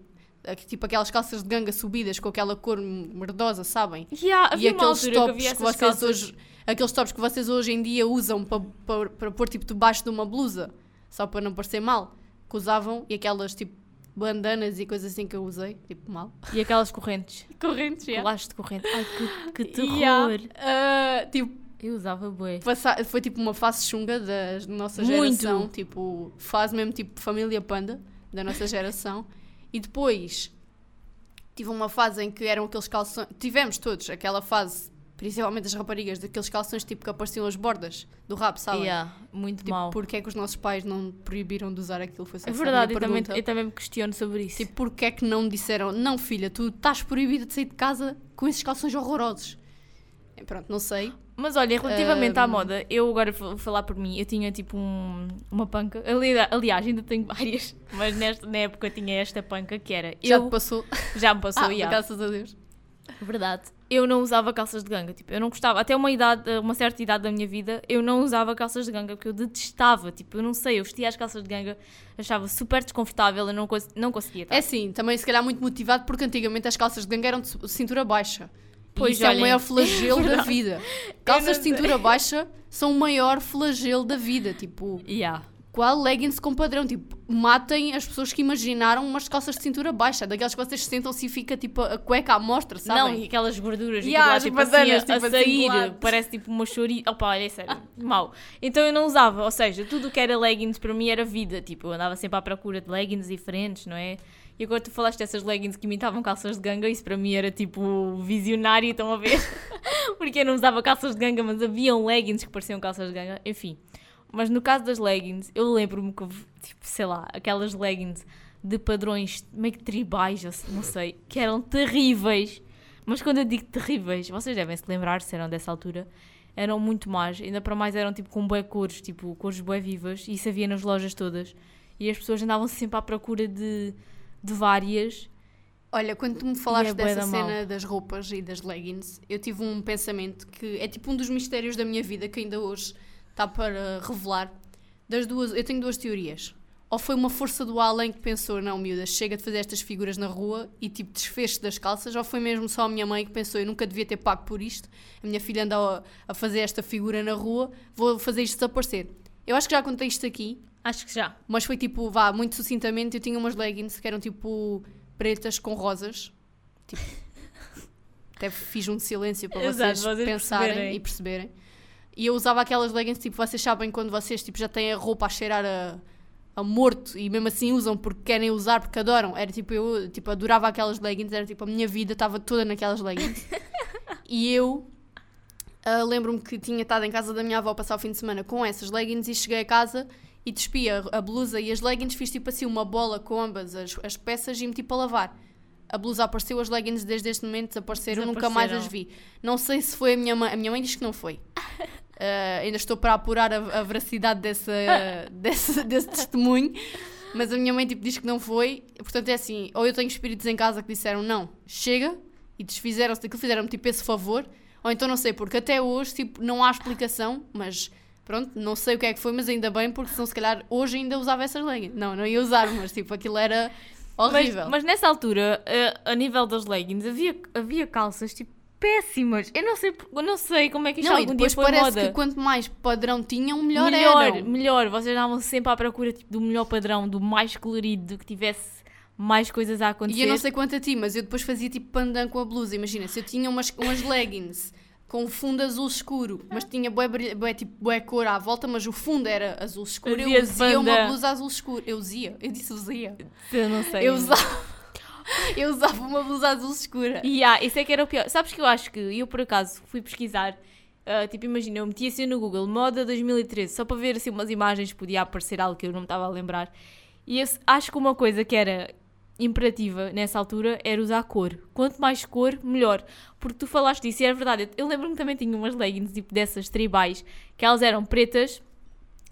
aqu- tipo aquelas calças de ganga subidas com aquela cor merdosa, sabem? Yeah, e aqueles que tops que, essas vocês calças- hoje aqueles tops que vocês hoje em dia usam para, para, para pôr tipo debaixo de uma blusa, só para não parecer mal, que usavam e aquelas tipo bandanas e coisas assim que eu usei, tipo mal. E aquelas correntes. *laughs* Correntes, Colares de corrente. Ai, que, que terror. Yeah. Ah, tipo, Eu usava bué. foi tipo uma fase chunga da nossa Muito. geração, tipo, fase mesmo tipo família panda da nossa geração. E depois tive uma fase em que eram aqueles calções, tivemos todos aquela fase, principalmente as raparigas, daqueles calções tipo que apareciam as bordas do rabo, sabem? Yeah, muito Tipo, mal. porque é que os nossos pais não proibiram de usar aquilo? Foi É verdade, eu também, eu também me questiono sobre isso. Tipo, porque é que não disseram, não filha, tu estás proibida de sair de casa com esses calções horrorosos? Pronto, não sei. Mas olha, relativamente à Ahm. moda, eu agora vou falar por mim, eu tinha tipo um- uma panca. Ali- Aliás, ainda tenho várias, *laughs* mas nesta, na época tinha esta panca que era. Já eu, te passou? já me passou, *laughs* ah, yeah. graças a Deus. Verdade. Eu não usava calças de ganga. Tipo, eu não gostava. Até uma idade, uma certa idade da minha vida, eu não usava calças de ganga porque eu detestava. Tipo, eu não sei, eu vestia as calças de ganga, achava super desconfortável, eu não, cons não conseguia estar. É sim, também se calhar muito motivado porque antigamente as calças de ganga eram de cintura baixa. Pois, isso é o olhem, maior flagelo *laughs* da vida. Calças de cintura baixa são o maior flagelo da vida. Tipo, Yeah. Qual leggings com padrão? Tipo, matem as pessoas que imaginaram umas calças de cintura baixa. Daquelas que vocês sentam-se e fica tipo a cueca à mostra, sabem? Não, e aquelas gorduras Yeah, yeah, as tipo, bananas, assim, a, tipo a assim, sair, lado. parece tipo uma chouriça. Opa, olha, é sério, mau. Então eu não usava, ou seja, tudo o que era leggings para mim era vida. Tipo, eu andava sempre à procura de leggings diferentes, não é? E agora tu falaste dessas leggings que imitavam calças de ganga, isso para mim era tipo visionário, estão a ver? *laughs* Porque eu não usava calças de ganga, mas haviam leggings que pareciam calças de ganga, enfim. Mas no caso das leggings, eu lembro-me que tipo, sei lá, aquelas leggings de padrões meio que tribais, não sei, que eram terríveis. Mas quando eu digo terríveis, vocês devem se lembrar se eram dessa altura, eram muito más, ainda para mais eram tipo com bué cores, tipo cores bué vivas, e isso havia nas lojas todas. E as pessoas andavam sempre à procura de, de várias. Olha, quando tu me falaste é dessa da mal. cena das roupas e das leggings, eu tive um pensamento que é tipo um dos mistérios da minha vida que ainda hoje está para revelar. Das duas, eu tenho duas teorias. Ou foi uma força do além que pensou, não, miúda, chega de fazer estas figuras na rua e tipo desfez das calças, ou foi mesmo só a minha mãe que pensou, eu nunca devia ter pago por isto, a minha filha anda a, a fazer esta figura na rua, vou fazer isto desaparecer. Eu acho que já contei isto aqui, Acho que já. mas foi tipo, vá, muito sucintamente, eu tinha umas leggings que eram tipo pretas com rosas. Tipo, *laughs* até fiz um silêncio para Exato, vocês, vocês pensarem perceberem. e perceberem. E eu usava aquelas leggings, tipo, vocês sabem quando vocês tipo, já têm a roupa a cheirar a, a morto e mesmo assim usam porque querem usar, porque adoram. Era tipo, eu tipo, adorava aquelas leggings, era tipo, a minha vida estava toda naquelas leggings. *laughs* e eu ah, lembro-me que tinha estado em casa da minha avó passar o fim de semana com essas leggings e cheguei a casa e despi a, a blusa e as leggings, fiz tipo assim uma bola com ambas as, as peças e meti para lavar. A blusa apareceu, as leggings desde este momento desapareceram, nunca mais as vi. Não sei se foi a minha mãe, a minha mãe diz que não foi. *laughs* Ah, ainda estou para apurar a, a veracidade dessa, *laughs* desse, desse testemunho, mas a minha mãe tipo, diz que não foi. Portanto, é assim: ou eu tenho espíritos em casa que disseram não, chega, e desfizeram-se daquilo, fizeram-me tipo esse favor, ou então não sei, porque até hoje tipo, não há explicação, mas pronto, não sei o que é que foi, mas ainda bem, porque senão se calhar hoje ainda usava essas leggings. Não, não ia usar, mas tipo, aquilo era horrível. Mas, mas nessa altura, a, a nível das leggings, havia, havia calças tipo péssimas. Eu não sei, eu não sei como é que isto não, algum depois dia foi parece moda. que quanto mais padrão tinham, melhor, melhor, eram. melhor. Vocês andavam sempre à procura tipo, do melhor padrão, do mais colorido, do que tivesse mais coisas a acontecer. E eu não sei quanto a ti, mas eu depois fazia tipo pandan com a blusa. Imagina, se eu tinha umas, umas leggings com fundo azul escuro, mas tinha bué, bué, tipo, bué cor à volta, mas o fundo era azul escuro, eu de usia uma blusa azul escuro. Eu usia, eu disse usia. Eu não sei. Eu usava, *laughs* eu usava uma blusa azul escura. E ah, isso é que era o pior. Sabes que eu acho que eu por acaso fui pesquisar, ah, tipo, imagina, eu meti assim no Google moda 2013, só para ver assim umas imagens, podia aparecer algo que eu não me estava a lembrar. E eu acho que uma coisa que era imperativa nessa altura era usar cor. Quanto mais cor, melhor. Porque tu falaste disso e era verdade. Eu- lembro-me também tinha umas leggings tipo dessas tribais, que elas eram pretas.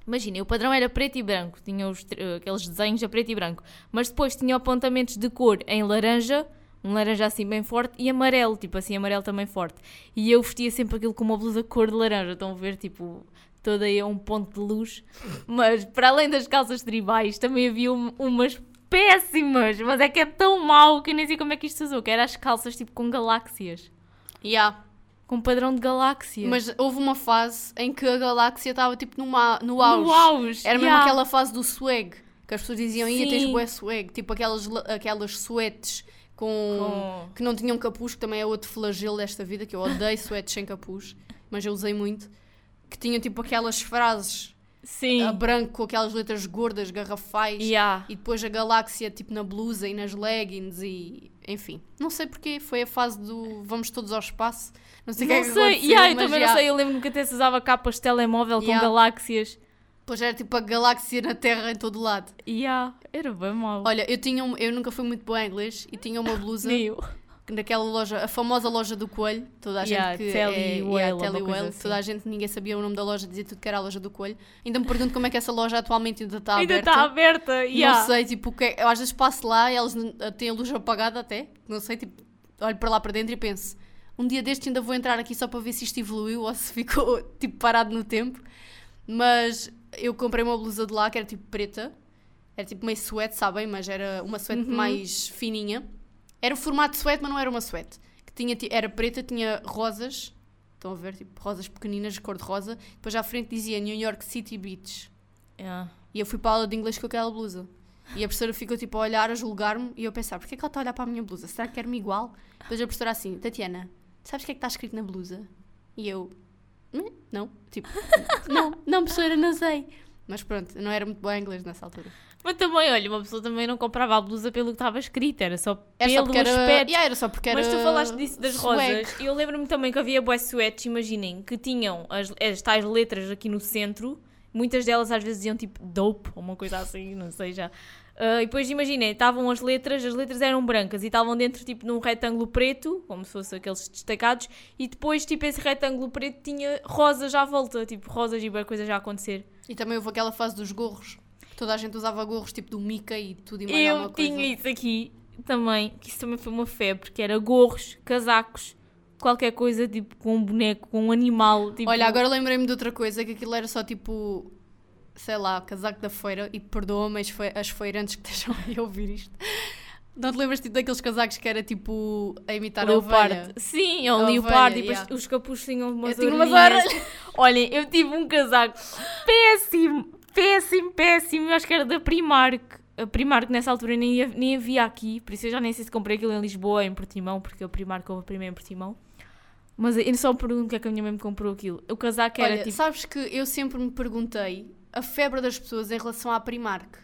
Imagina, o padrão era preto e branco, tinha os, tri- aqueles desenhos a preto e branco, mas depois tinha apontamentos de cor em laranja, um laranja assim bem forte e amarelo, tipo assim, amarelo também forte. E eu vestia sempre aquilo com uma blusa cor de laranja, estão a ver, tipo, toda aí um ponto de luz. Mas para além das calças tribais, também havia um- umas péssimas, mas é que é tão mau que eu nem sei como é que isto se usou, que eram as calças tipo com galáxias, Yeah. Com padrão de galáxia. Mas houve uma fase em que a galáxia estava tipo numa, no auge. no auge. Era mesmo yeah. aquela fase do swag. Que as pessoas diziam, ia, tens bué swag. Tipo aquelas, la- aquelas suetes com, Com- que não tinham capuz, que também é outro flagelo desta vida, que eu odeio *laughs* suetes sem capuz, mas eu usei muito. Que tinham tipo aquelas frases Sim. a branco com aquelas letras gordas, garrafais. Yeah. E depois a galáxia tipo na blusa e nas leggings e... Enfim, não sei porque foi a fase do vamos todos ao espaço. Não sei o que é que sei, aconteceu, yeah, eu também yeah. não sei. Eu lembro-me que até se usava capas de telemóvel Yeah. com galáxias. Pois era tipo a galáxia na Terra em todo lado. Yeah, era bem mau. Olha, eu tinha um- eu nunca fui muito boa em inglês e tinha uma blusa Nem eu. Daquela loja, a famosa loja do coelho, toda a gente Yeah, que Telly é, Whale, yeah, Telly Whale, assim. toda a gente, ninguém sabia o nome da loja, dizia tudo que era a loja do coelho. Ainda me pergunto como é que essa loja atualmente ainda está Ainda aberta. está aberta. E Yeah. Não sei, tipo, que é- eu às vezes passo lá e elas n- têm a luz apagada até, não sei, tipo, olho para lá para dentro e penso, um dia deste ainda vou entrar aqui só para ver se isto evoluiu ou se ficou, *laughs* tipo, parado no tempo. Mas eu comprei uma blusa de lá que era tipo preta, era tipo meio suete, sabem? Mas era uma suete Uhum. mais fininha. Era o formato de suete, mas não era uma suete. Que tinha, ti- era preta, tinha rosas, estão a ver? Tipo, rosas pequeninas, cor de rosa. Depois à frente dizia New York City Beach. Yeah. E eu fui para a aula de inglês com aquela blusa. E a professora ficou tipo a olhar, a julgar-me, e eu a pensar, porquê que ela está a olhar para a minha blusa? Será que quer-me igual? Depois a professora assim, Tatiana, sabes o que é que está escrito na blusa? E eu, "Hum, não, tipo, não, não professora, não sei. Mas pronto, não era muito boa em inglês nessa altura. Mas também, olha, uma pessoa também não comprava a blusa pelo que estava escrito, era só Era pelo só porque era, aspecto. Yeah, era só porque era Mas tu falaste disso das swag. rosas. E eu lembro-me também que havia boas suetes, imaginem, que tinham as, as tais letras aqui no centro. Muitas delas às vezes diziam tipo dope ou uma coisa assim, não sei já. Ah, e depois imaginem, estavam as letras, as letras eram brancas e estavam dentro tipo num retângulo preto, como se fossem aqueles destacados, e depois tipo esse retângulo preto tinha rosas à volta, tipo rosas e boa coisa já a acontecer. E também houve aquela fase dos gorros. Toda a gente usava gorros tipo do Mickey e tudo e mais Eu coisa. tinha isso aqui também, que isso também foi uma febre, que era gorros, casacos, qualquer coisa tipo com um boneco, com um animal. Tipo, Olha, agora lembrei-me de outra coisa, que aquilo era só tipo, sei lá, casaco da feira, e perdoa-me as, fe- as feirantes que *laughs* estejam a ouvir isto. Não te lembras tipo, daqueles casacos que era tipo a imitar a ovelha? Leopardo. Sim, é A leopardo e depois yeah. os capuz tinham umas Eu umas orelhinhas. *laughs* Olhem, eu tive um casaco péssimo, péssimo, péssimo. Eu acho que era da Primark. A Primark nessa altura nem, nem havia aqui, por isso eu já nem sei se comprei aquilo em Lisboa, em Portimão, porque a Primark houve primeiro em Portimão. Mas eu só me pergunto porque é que a minha mãe me comprou aquilo. O casaco era Olha, tipo. sabes que eu sempre me perguntei a febre das pessoas em relação à Primark.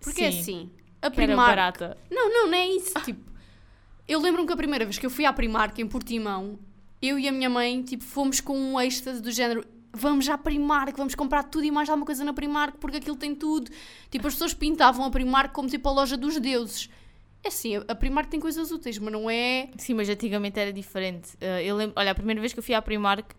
Porque é Sim, assim, a que era Primark... barata. Não, não, não é isso. Tipo, eu lembro-me que a primeira vez que eu fui à Primark em Portimão, eu e a minha mãe, tipo, fomos com um êxtase do género. Vamos à Primark, vamos comprar tudo e mais alguma coisa na Primark porque aquilo tem tudo. Tipo, as pessoas pintavam a Primark como tipo a loja dos deuses. É assim, a Primark tem coisas úteis, mas não é. Sim, mas antigamente era diferente. Uh, eu lembro, olha, a primeira vez que eu fui à Primark,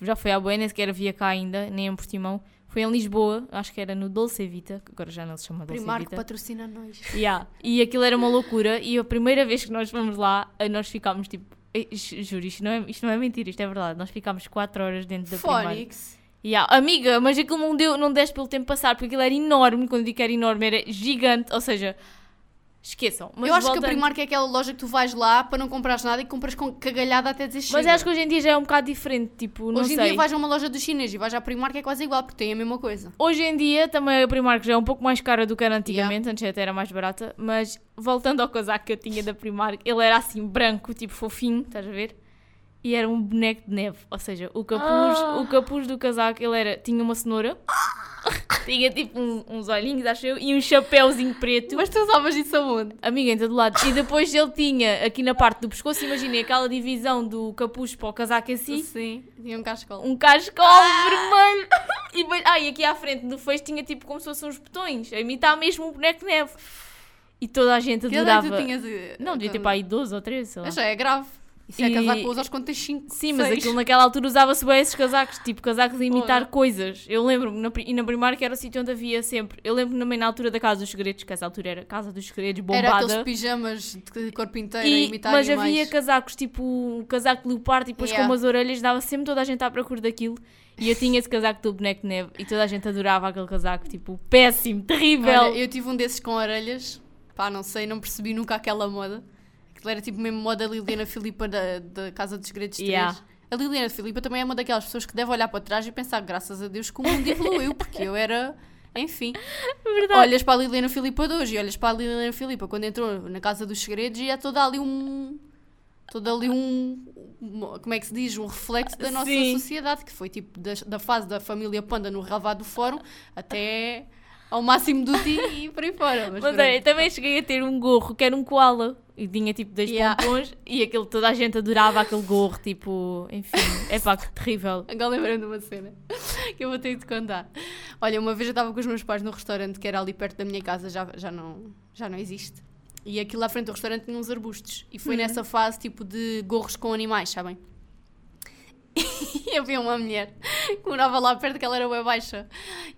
já foi à Boa, nem sequer havia cá ainda, nem em Portimão. Foi em Lisboa, acho que era no Dolce Vita, que agora já não se chama Dolce Primark Vita. patrocina nós. Yeah. E aquilo era uma loucura. E a primeira vez que nós fomos lá, eh, nós ficámos tipo. Ju- Juro, isto não, é, isto não é mentira, isto é verdade. Nós ficámos 4 horas dentro da Primark. Phonics. Yeah. Amiga, mas aquilo não, deu, não deste pelo tempo passar, porque aquilo era enorme. Quando eu digo que era enorme, era gigante. Ou seja, esqueçam. Mas eu acho que a voltando- Primark é aquela loja que tu vais lá para não comprares nada e compras com cagalhada até dizer Mas acho que hoje em dia já é um bocado diferente. Tipo, não Hoje em sei. dia vais a uma loja dos chineses e vais à Primark é quase igual, porque tem a mesma coisa. Hoje em dia também a Primark já é um pouco mais cara do que era antigamente, antes até era mais barata, mas voltando ao casaco que eu tinha da Primark, ele era assim branco, tipo fofinho, estás a ver? E era um boneco de neve, ou seja, o capuz, Ah. o capuz do casaco, ele era, tinha uma cenoura, tinha tipo um- uns olhinhos, acho eu, e um chapéuzinho preto. Mas tu usavas isso aonde? Amiga, em todo lado. E depois ele tinha aqui na parte do pescoço, imaginei aquela divisão do capuz para o casaco si, Sim, tinha um cascol. um cascol vermelho. E, depois- ah, e aqui à frente do fecho tinha tipo como se fossem uns botões, a imitar mesmo um boneco de neve. E toda a gente Que idade é adorava. que tu tinhas? eh, Não, devia ter para aí 12 ou 13, sei lá. Mas já é grave. Isso é E- casaco usar quando tens 5. Sim, mas aquilo naquela altura usava-se bem esses casacos, tipo casacos a imitar Porra. coisas. Eu lembro-me, na, e na que era o sítio onde havia sempre. Eu lembro-me também na altura da Casa dos Segredos, que essa altura era Casa dos Segredos Era aqueles bombada. pijamas de corpo inteiro a E, imitar mas animais. havia casacos tipo um casaco de leopardo e depois Yeah. com umas orelhas, dava sempre toda a gente à procura daquilo. E eu tinha esse casaco do boneco de neve e toda a gente adorava aquele casaco, tipo, péssimo, terrível. Olha, eu tive um desses com orelhas. Pá, não sei, não percebi nunca aquela moda. Aquilo era tipo mesmo moda Liliana Filipa da, da Casa dos Segredos 3. Yeah. A Liliana Filipa também é uma daquelas pessoas que deve olhar para trás e pensar, graças a Deus, que o mundo evoluiu, porque eu era. Enfim, *laughs* Verdade. olhas para a Liliana Filipa de hoje e olhas para a Liliana Filipa quando entrou na Casa dos Segredos e é toda ali um. Todo ali um. Como é que se diz? Um reflexo da nossa Sim. sociedade, que foi tipo da, da fase da família Panda no relvado do fórum até ao máximo do ti e por aí fora. Mas, Mas olha, também cheguei a ter um gorro que era um koala e tinha tipo dois Yeah. pompons e aquele, toda a gente adorava aquele gorro, tipo, enfim, é pá, que terrível. Agora lembrei-me de uma cena que eu vou ter de contar. Olha, uma vez eu estava com os meus pais no restaurante que era ali perto da minha casa, já, já, não, já não existe. E aquilo à frente do restaurante tinha uns arbustos. E foi nessa fase tipo de gorros com animais, sabem? *laughs* E havia uma mulher *laughs* que morava lá perto que ela era bem baixa.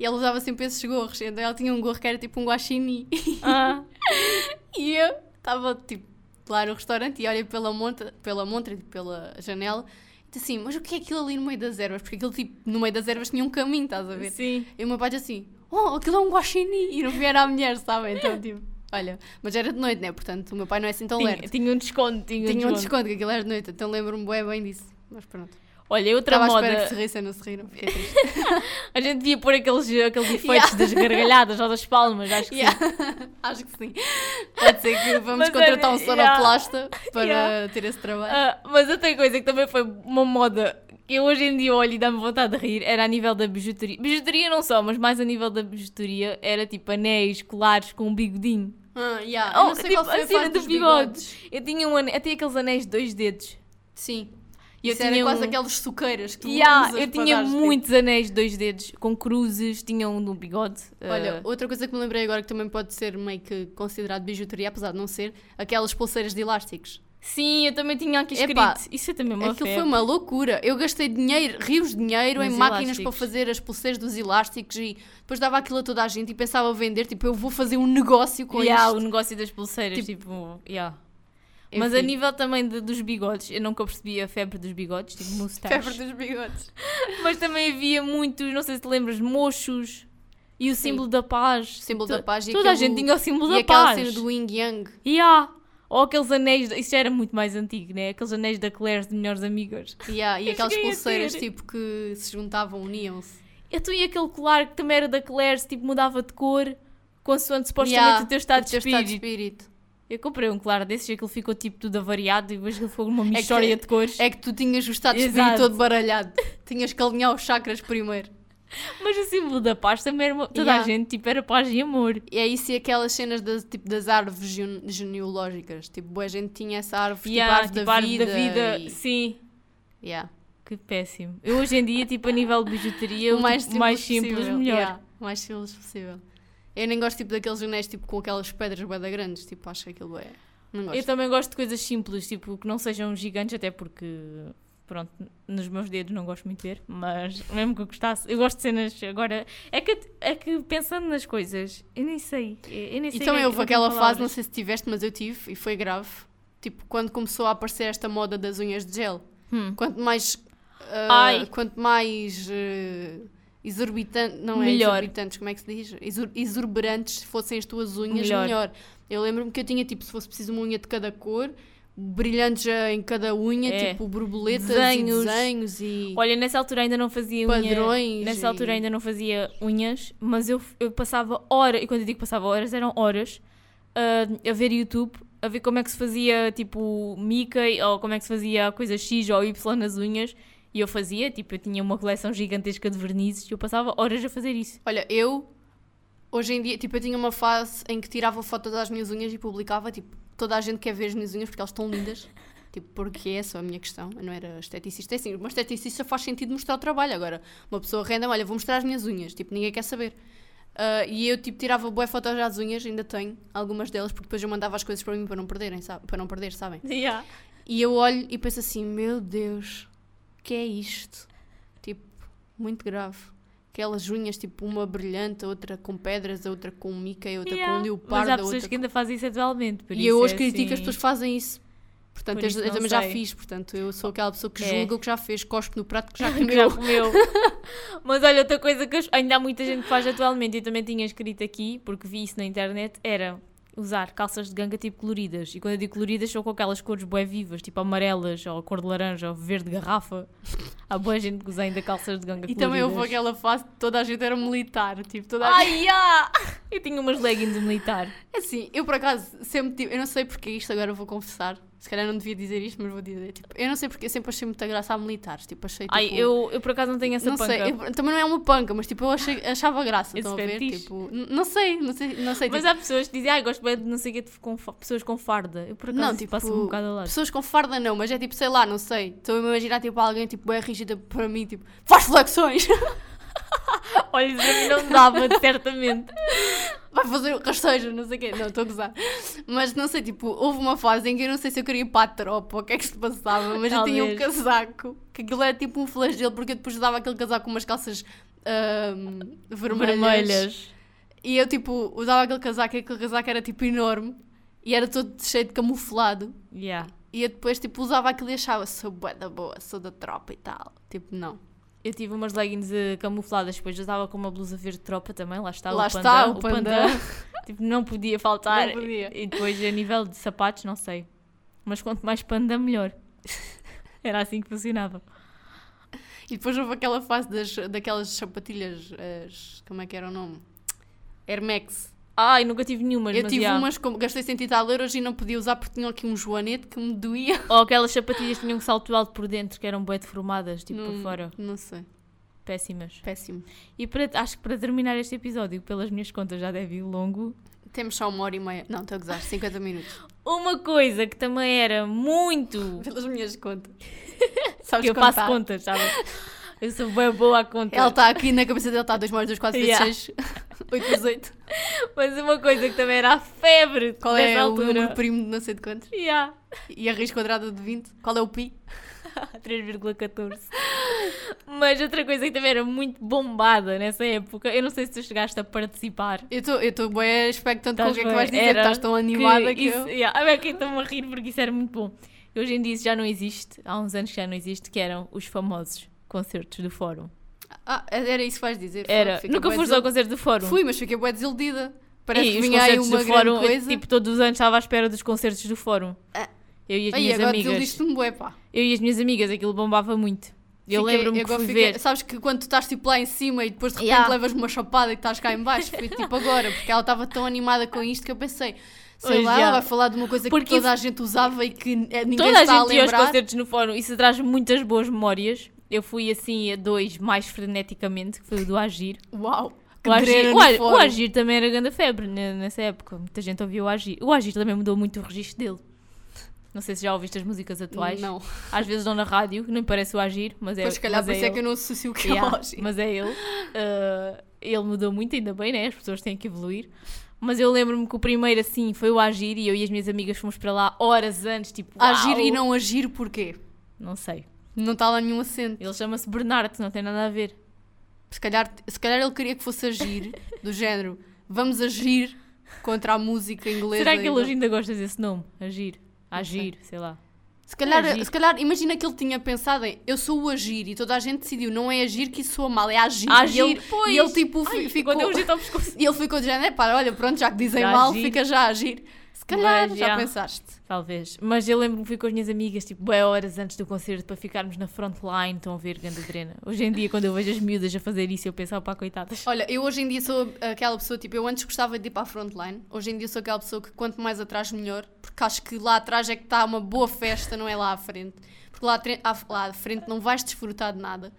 E ela usava sempre esses gorros. Então ela tinha um gorro que era tipo um guaxinim. Ah, *laughs* E eu estava tipo lá no restaurante e olhei pela montra, pela montra, tipo, pela janela e disse assim: Mas o que é aquilo ali no meio das ervas? Porque aquilo tipo no meio das ervas tinha um caminho, estás a ver? sim. E o meu pai assim: Oh, aquilo é um guaxinim! E não via era a mulher, sabem? Então tipo, olha, mas era de noite, né? Portanto o meu pai não é assim tão Tinha, lerdo. tinha um desconto, tinha, Tinha um desconto. desconto que aquilo era de noite, então lembro-me bem, bem disso. Mas pronto. Olha, outra Estava à moda. espera que se rissem, não se riram. Fiquei triste. *laughs* A gente devia pôr aqueles, aqueles efeitos Yeah. das gargalhadas ou das palmas, acho que sim. Yeah. *laughs* Acho que sim. Pode ser que vamos Mas contratar um sonoplasta para Yeah. ter esse trabalho. Ah, mas outra coisa que também foi uma moda que eu hoje em dia olho e dá-me vontade de rir era a nível da bijuteria. Bijuteria não só, mas mais a nível da bijuteria era tipo anéis, colares com um bigodinho. Ah, yeah. Eu Oh, não sei tipo, qual foi a cena dos dos bigodes. Eu tinha um ane... até aqueles anéis de dois dedos. Sim. E eu Isso tinha quase um- aquelas suqueiras que tu Yeah, usas eu tinha tipo. muitos anéis de dois dedos, com cruzes, tinha um no bigode. Olha, ah, outra coisa que me lembrei agora que também pode ser meio que considerado bijuteria, apesar de não ser, aquelas pulseiras de elásticos. sim, eu também tinha aqui escrito. Epá, Isso é também uma Aquilo foi uma loucura. Eu gastei dinheiro, rios de dinheiro em Nos máquinas elásticos. para fazer as pulseiras dos elásticos e depois dava aquilo a toda a gente e pensava vender, tipo, eu vou fazer um negócio com Yeah, o isto. negócio das pulseiras, Tipo- tipo, yeah. Mas a nível também de- dos bigodes, eu nunca percebi a febre dos bigodes, tipo *laughs* moustache. febre dos bigodes. *laughs* Mas também havia muitos, não sei se te lembras, mochos e o Sim. símbolo da paz. Símbolo da paz e Toda a aquele- gente tinha o símbolo E da aquela paz. cena do Yin Yang. Yeah. Ou aqueles anéis, isso já era muito mais antigo, né? Aqueles anéis da Claire de melhores amigas. Yeah, e aquelas a pulseiras tipo que se juntavam, uniam-se. Eu tu e aquele colar que também era da Claire, tipo mudava de cor, consoante supostamente Yeah, o teu estado, o teu de, estado de espírito. Eu comprei um colar desses e aquilo ficou tipo tudo avariado e depois aquilo foi uma que- mistória de cores. É que tu tinhas o estado de espírito todo baralhado. tinhas que alinhar os chakras primeiro. *laughs* Mas o símbolo da paz também era toda Yeah. a gente, tipo, era paz e amor. E é isso e aquelas cenas das, tipo, das árvores gene- genealógicas. Tipo, boa gente tinha essa árvore, Yeah, tipo, tipo, a a árvore árvore da vida. da vida. e- Sim. Yeah. Que péssimo. Eu hoje em dia, tipo, a nível de bijuteria, *laughs* O mais tipo, simples, mais simples melhor. Yeah, o mais simples possível. Eu nem gosto tipo, daqueles anéis tipo, com aquelas pedras bem grandes. Tipo, acho que aquilo é. Não gosto. Eu também gosto de coisas simples, tipo, que não sejam gigantes, até porque, pronto, nos meus dedos não gosto muito de ver, mas mesmo que eu gostasse, eu gosto de cenas agora. É que, é que pensando nas coisas, eu nem sei. Eu nem sei E também é- houve aquela fase, não sei se tiveste, mas eu tive e foi grave. Tipo, quando começou a aparecer esta moda das unhas de gel. Hum. Quanto mais. Ai. quanto mais. ah, exorbitante, não é Melhor. exorbitantes, como é que se diz? Exor- exorbitantes fossem as tuas unhas, Melhor. melhor. Eu lembro-me que eu tinha, tipo, se fosse preciso uma unha de cada cor, brilhantes em cada unha, É. tipo borboletas Desenhos. e desenhos e Olha, nessa altura ainda não fazia unha. padrões. Nessa e- altura ainda não fazia unhas, mas eu, eu passava horas, e quando eu digo passava horas, eram horas, ah, a ver YouTube, a ver como é que se fazia, tipo, Mickey, ou como é que se fazia a coisa X ou Y nas unhas, e eu fazia, tipo, eu tinha uma coleção gigantesca de vernizes, e eu passava horas a fazer isso. Olha, eu hoje em dia, tipo, eu tinha uma fase em que tirava fotos das minhas unhas e publicava, tipo, toda a gente quer ver as minhas unhas porque elas estão lindas. *laughs* Tipo, porque é só a minha questão, eu não era esteticista. É assim, uma esteticista faz sentido mostrar o trabalho. Agora, uma pessoa random, olha, vou mostrar as minhas unhas. Tipo, ninguém quer saber. Ah, e eu, tipo, tirava boas fotos às unhas, ainda tenho algumas delas, porque depois eu mandava as coisas para mim para não perderem, sabe? Para não perder, sabem? E eu olho e penso assim, meu Deus, que é isto? Tipo, muito grave. Aquelas unhas, tipo, uma brilhante, a outra com pedras, a outra com Mickey, a outra Yeah. com Mas leopardo, há a pessoas outra que ainda fazem isso atualmente. E isso eu hoje é critico as assim- pessoas que fazem isso. Portanto, Por eu, eu também já sei. fiz. Portanto, eu sou aquela pessoa que É. julga o que já fez, cospe no prato que já *laughs* que já comeu. comeu. *laughs* Mas olha, outra coisa que as- ainda há muita gente que faz atualmente, e eu também tinha escrito aqui, porque vi isso na internet, era usar calças de ganga tipo coloridas. E quando eu digo coloridas, são com aquelas cores bué vivas, tipo amarelas, ou cor de laranja, ou verde garrafa. Há boa gente que usa ainda calças de ganga E coloridas. também houve aquela fase que toda a gente era militar. Tipo, toda a gente... Ai, ah! *laughs* Eu tinha umas leggings de militar. Assim, eu por acaso sempre tive. Eu não sei porque isto agora eu vou confessar. Se calhar não devia dizer isto, mas vou dizer. Tipo, eu não sei porque eu sempre achei muita graça a militares. Tipo, achei. Tipo, Ai, eu, eu por acaso não tenho essa não panca. sei, eu- também não é uma panca, mas tipo, eu achei, *laughs* achava graça. Esse Estão a ver? Tipo, não sei, não sei, não sei. Mas tipo, há pessoas que dizem, ai, gosto bem de não sei o que, com pessoas com farda. Eu por acaso Não, tipo, passa-me um bocado lado. pessoas com farda não, mas é tipo, sei lá, não sei. Estou a imaginar tipo alguém tipo bem rígida para mim, tipo, faz flexões, *laughs* *laughs* Olha, isso a mim não dava, certamente. vai fazer rastejos, não sei o quê. Não, estou a gozar. Mas não sei, tipo, houve uma fase em que eu não sei se eu queria ir para a tropa ou o que é que se passava, mas eu tinha um Talvez. casaco, que aquilo era tipo um flagelo, porque eu depois usava aquele casaco com umas calças vermelhas. Vermelhas. E eu, tipo, usava aquele casaco e aquele casaco era, tipo, enorme. E era todo cheio de camuflado. Yeah. E eu depois, tipo, usava aquilo e achava, sou bué da boa, sou da tropa e tal. Tipo, não. Eu tive umas leggings eh, camufladas, depois eu estava com uma blusa verde de tropa também, lá está Lá o panda. está, o panda. *laughs* tipo, não podia faltar. Não podia. E depois a nível de sapatos, não sei. Mas quanto mais panda, melhor. *laughs* Era assim que funcionava. E depois houve aquela fase das, daquelas sapatilhas, as, como é que era o nome? Air Max. Ai, nunca tive nenhumas, eu tive umas, com, gastei 100 e tal euros e não podia usar porque tinham aqui um joanete que me doía. *laughs* Ou aquelas sapatilhas que tinham um salto alto por dentro, que eram bué deformadas, tipo por não, fora. Não sei. Péssimas. Péssimo. E para, acho que para terminar este episódio, pelas minhas contas, já deve ir longo. Temos só uma hora e meia. Não, estou a gozar, 50 minutos. Uma coisa que também era muito. *laughs* Pelas minhas contas. *laughs* Sabes que eu contar? faço contas, sabe? Eu sou bem boa a contas. Ela está aqui na cabeça dele, está 2 mais 2, 4 vezes Yeah. 6, 8 vezes 8. Mas uma coisa que também era a febre Qual é o altura. número primo de não sei de quantos? Yeah. E a raiz quadrada de 20? Qual é o pi? *laughs* 3,14. Mas outra coisa que também era muito bombada nessa época, eu não sei se tu chegaste a participar. Eu estou bem expectante com o que é que vais dizer, Era estás tão animada que, isso, eu... yeah, ah, aqui estou-me a rir porque isso era muito bom. Hoje em dia isso já não existe, há uns anos que já não existe, que eram os famosos concertos do fórum. Ah, era isso que vais dizer. Era, nunca bué foste ao concerto do fórum? Fui, mas fiquei bem desiludida. Parece E que vinha aí uma fórum, coisa. tipo, todos os anos estava à espera dos concertos do fórum. Ah. Eu e as Aí, minhas agora amigas. desiludiste-me bué, pá. Eu e as minhas amigas, aquilo bombava muito. Eu lembro-me que fui fiquei- ver. Sabes que quando tu estás tipo lá em cima e depois de repente Yeah. levas uma chapada e estás cá em baixo, foi tipo agora, porque ela estava tão animada com isto que eu pensei, sei Pois, lá, já. ela vai falar de uma coisa Porque que toda a gente usava e que ninguém Toda se a está a gente ia aos lembrar. concertos no fórum. Isso traz muitas boas memórias. Eu fui assim a dois mais freneticamente, que foi o do Agir. Uau! O Agir, o, no A- o. Agir também era grande febre ne- nessa época. Muita gente ouvia o Agir. O Agir também mudou muito o registro dele. Não sei se já ouviste as músicas atuais. Não, Às vezes dão na rádio, nem parece o Agir, mas é pois se calhar mas por isso é ele. que eu não associo o que Yeah, é hoje. mas é ele. Uh, ele mudou muito, ainda bem, né? As pessoas têm que evoluir. Mas eu lembro-me que o primeiro, assim, foi o Agir e eu e as minhas amigas fomos para lá horas antes, tipo, Agir uau! e não agir porquê? Não sei. Não está lá nenhum acento. Ele chama-se Bernardo, não tem nada a ver. Se calhar, se calhar ele queria que fosse agir, do género, vamos agir contra a música inglesa. Será que ele hoje ainda gosta desse nome? Agir. Não sei. Agir, sei lá. Se calhar, Agir. se calhar, imagina que ele tinha pensado em eu sou o agir e toda a gente decidiu, não é agir que isso soa mal, é agir. Agir, e ele, pois. E ele tipo Ai, ficou. Quando eu agito ao pescoço. *laughs* E ele ficou género, é pá, olha, pronto, já que dizem Já mal, agir. fica já a agir. Calhar, Mas, já já. pensaste. Talvez. Mas eu lembro-me que fui com as minhas amigas, tipo, bué horas antes do concerto para ficarmos na frontline, estão a ver Ganda Drena. Hoje em dia, quando eu vejo as miúdas a fazer isso, eu penso, oh, pá, coitadas. Olha, eu hoje em dia sou aquela pessoa, tipo, eu antes gostava de ir para a frontline, hoje em dia sou aquela pessoa que quanto mais atrás melhor, porque acho que lá atrás é que está uma boa festa, não é lá à frente. Porque lá, lá à frente não vais desfrutar de nada.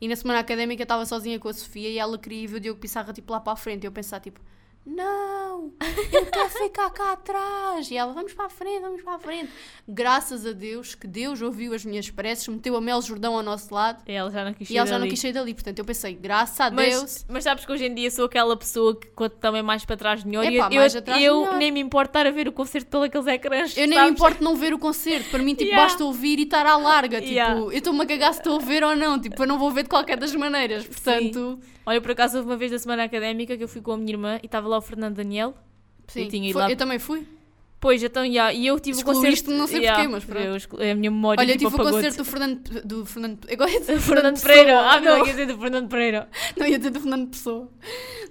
E na semana académica estava sozinha com a Sofia e ela queria ver o Diogo Pissarra tipo lá para a frente. E eu pensava tipo, não, eu quero ficar cá atrás. E ela, vamos para a frente, vamos para a frente. Graças a Deus que Deus ouviu as minhas preces, meteu a Mel Jordão ao nosso lado E ela já não quis e ela já sair não dali. quis sair dali. Portanto, eu pensei, graças a Deus. Mas, mas sabes que hoje em dia sou aquela pessoa que quanto também mais para trás melhor. e Epá, eu eu, nem me importo estar a ver o concerto pelos aqueles ecrãs. Eu nem sabes? me importo não ver o concerto. Para mim, tipo, Yeah. basta ouvir e estar à larga. Tipo, Yeah. eu estou-me a cagar se estou a ver ou não. Tipo, eu não vou ver de qualquer das maneiras. Portanto, Olha, por acaso houve uma vez da semana académica que eu fui com a minha irmã e estava lá o Fernando Daniel. sim. Eu tinha ido Foi- lá- eu também fui. Pois, então, yeah, e eu tive o concerto. não sei yeah, porquê, mas pronto. eu exclu- a minha memória Olha, eu tipo, tive o concerto do Fernando. Do Fernando agora *laughs* ia dizer Do Fernando Pessoa. Pereira. Ah, *laughs* não, não, quer dizer do Fernando Pereira. não ia dizer do Fernando Pessoa.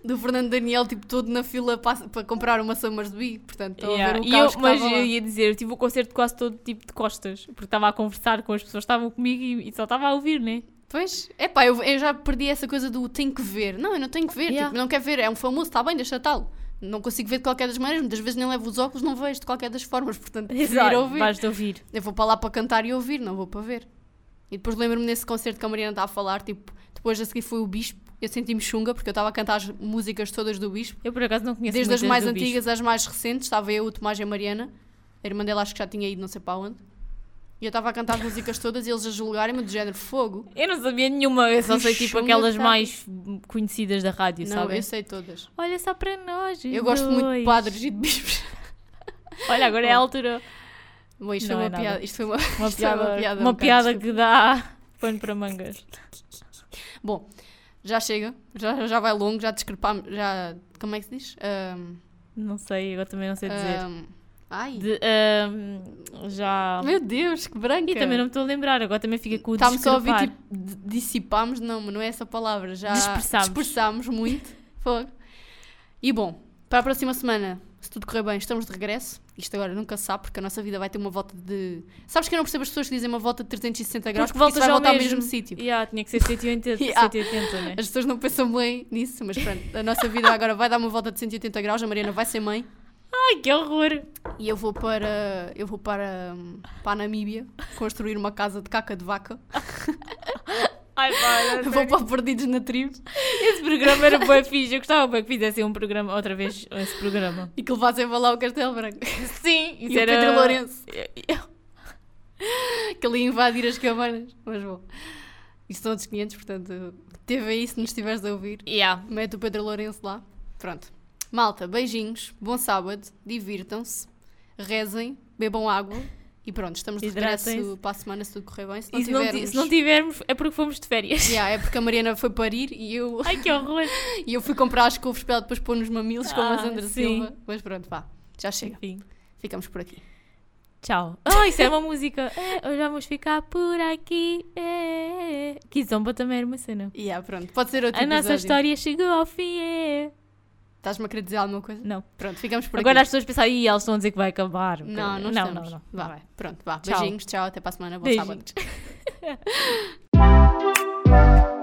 Do Fernando Daniel, tipo, todo na fila para, para comprar uma Summersby. Portanto, estão Yeah, a ver o e caos eu, que mas eu ia dizer, eu tive o concerto quase todo tipo de costas, porque estava a conversar com as pessoas que estavam comigo e, e só estava a ouvir, né? Pois, é pá, eu, eu já perdi essa coisa do tenho que ver. Não, eu não tenho que ver, Yeah. tipo, não quero ver, é um famoso, está bem, deixa tal. Não consigo ver de qualquer das maneiras, muitas vezes nem levo os óculos, não vejo de qualquer das formas, portanto, prefiro ouvir. vais de ouvir. Eu vou para lá para cantar e ouvir, não vou para ver. E depois lembro-me nesse concerto que a Mariana estava a falar, tipo, depois a seguir foi o Bispo, eu senti-me chunga porque eu estava a cantar as músicas todas do Bispo, Eu por acaso não conheço desde as mais Bispo. antigas às mais recentes, estava eu, o Tomás e a Mariana, a irmã dela acho que já tinha ido não sei para onde, e eu estava a cantar as músicas todas e eles a julgarem-me do género fogo. Eu não sabia nenhuma, eu só sei tipo aquelas tá. mais conhecidas da rádio, Não, sabe? eu sei todas. Olha só para nós. Eu gosto muito de dois. padres e de bispos. *laughs* Olha, agora é a altura. Bom, isto Não foi é uma nada. piada. Isto foi uma, Uma *laughs* piada, uma piada, uma um piada que dá *laughs* pano para mangas. Bom, já chega. Já, já vai longo, já discrepámos. Já. Como é que se diz? Ahm, Não sei, agora também não sei dizer. ahm, ai. De, ahm, já. Meu Deus, que branca. E também não me estou a lembrar, agora também fica com o Está-me só a ouvir tipo. Dissipámos, não, mas não é essa palavra. Já Dispersámos. dispersámos muito. *laughs* Fogo. E bom, para a próxima semana, se tudo correr bem, estamos de regresso. Isto agora nunca sabe, porque a nossa vida vai ter uma volta de. Sabes que eu não percebo as pessoas que dizem uma volta de 360 graus, Porque porque, isso vai ao voltar ao mesmo. mesmo sítio. Yeah, tinha que ser 180, *laughs* Yeah. 180 né? As pessoas não pensam bem nisso, mas pronto, a nossa vida agora vai dar uma volta de 180 graus, a Mariana vai ser mãe Ai, que horror! e eu vou para eu vou para, para a Namíbia construir uma casa de caca de vaca. *laughs* Ai, pá, vou para Perdidos na Tribo Esse programa era bem fixe. Eu gostava bem que fizessem um programa, outra vez, esse programa. e que levassem para lá o Castelo Branco. Sim, E o Pedro Lourenço, *laughs* que ele ia invadir as cabanas. Mas bom, isso são outros 500, portanto, teve aí se nos estiveres a ouvir. Yeah. Mete o Pedro Lourenço lá. Pronto. Malta, beijinhos, bom sábado, divirtam-se, rezem, bebam água e pronto, estamos de regresso para a semana se tudo correr bem. Se não tivermos. se não tivermos, é porque fomos de férias. Yeah, é porque a Mariana foi parir e eu, *laughs* Ai, que horror! *laughs* e eu fui comprar as couves para ela depois pôr nos mamilos como a Ah, Sandra sim. Silva. Mas pronto, vá, já chega. Enfim. Ficamos por aqui. Tchau. Ah, isso é uma música. É, hoje vamos ficar por aqui. É. Que zomba também era uma cena. Yeah, pronto, pode ser outro A nossa episódio. história chegou ao fim. É. Estás-me a querer dizer alguma coisa? Não. Pronto, ficamos por Agora as aqui. pessoas pensam, ih, elas estão a dizer que vai acabar. Não, não, não, estamos. não, não. Vá, Vai. pronto, vá. Tchau. Beijinhos, tchau, até para a semana. Bom Beijinhos. sábado. *laughs*